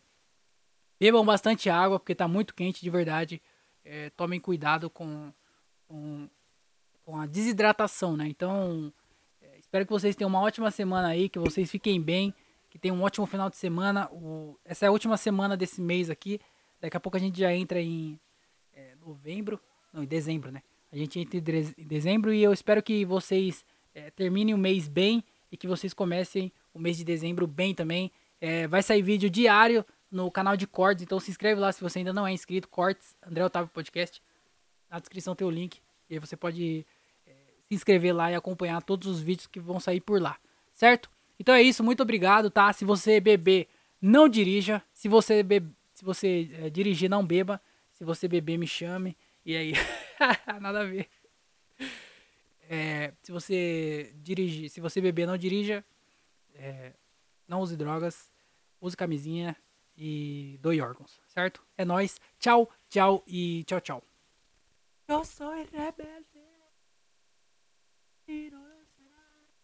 bebam bastante água, porque tá muito quente de verdade. É, tomem cuidado com, com, com, a desidratação, né? Então, é, espero que vocês tenham uma ótima semana aí, que vocês fiquem bem, que tenham um ótimo final de semana. O, essa é a última semana desse mês aqui. Daqui a pouco a gente já entra em novembro, não, em dezembro, né? A gente entra em dezembro e eu espero que vocês é, terminem o mês bem e que vocês comecem o mês de dezembro bem também. É, vai sair vídeo diário no canal de Cortes, então se inscreve lá se você ainda não é inscrito. Cortes, André Otávio Podcast. Na descrição tem o link e aí você pode é, se inscrever lá e acompanhar todos os vídeos que vão sair por lá, certo? Então é isso, muito obrigado, tá? Se você beber, não dirija. Se você, be se você é, dirigir, não beba. Se você beber, me chame. E aí? Nada a ver. É, se você dirigir, se você beber, não dirija. É, não use drogas. Use camisinha e doe órgãos, certo? É nós. Tchau, tchau e tchau, tchau. Eu sou rebelde.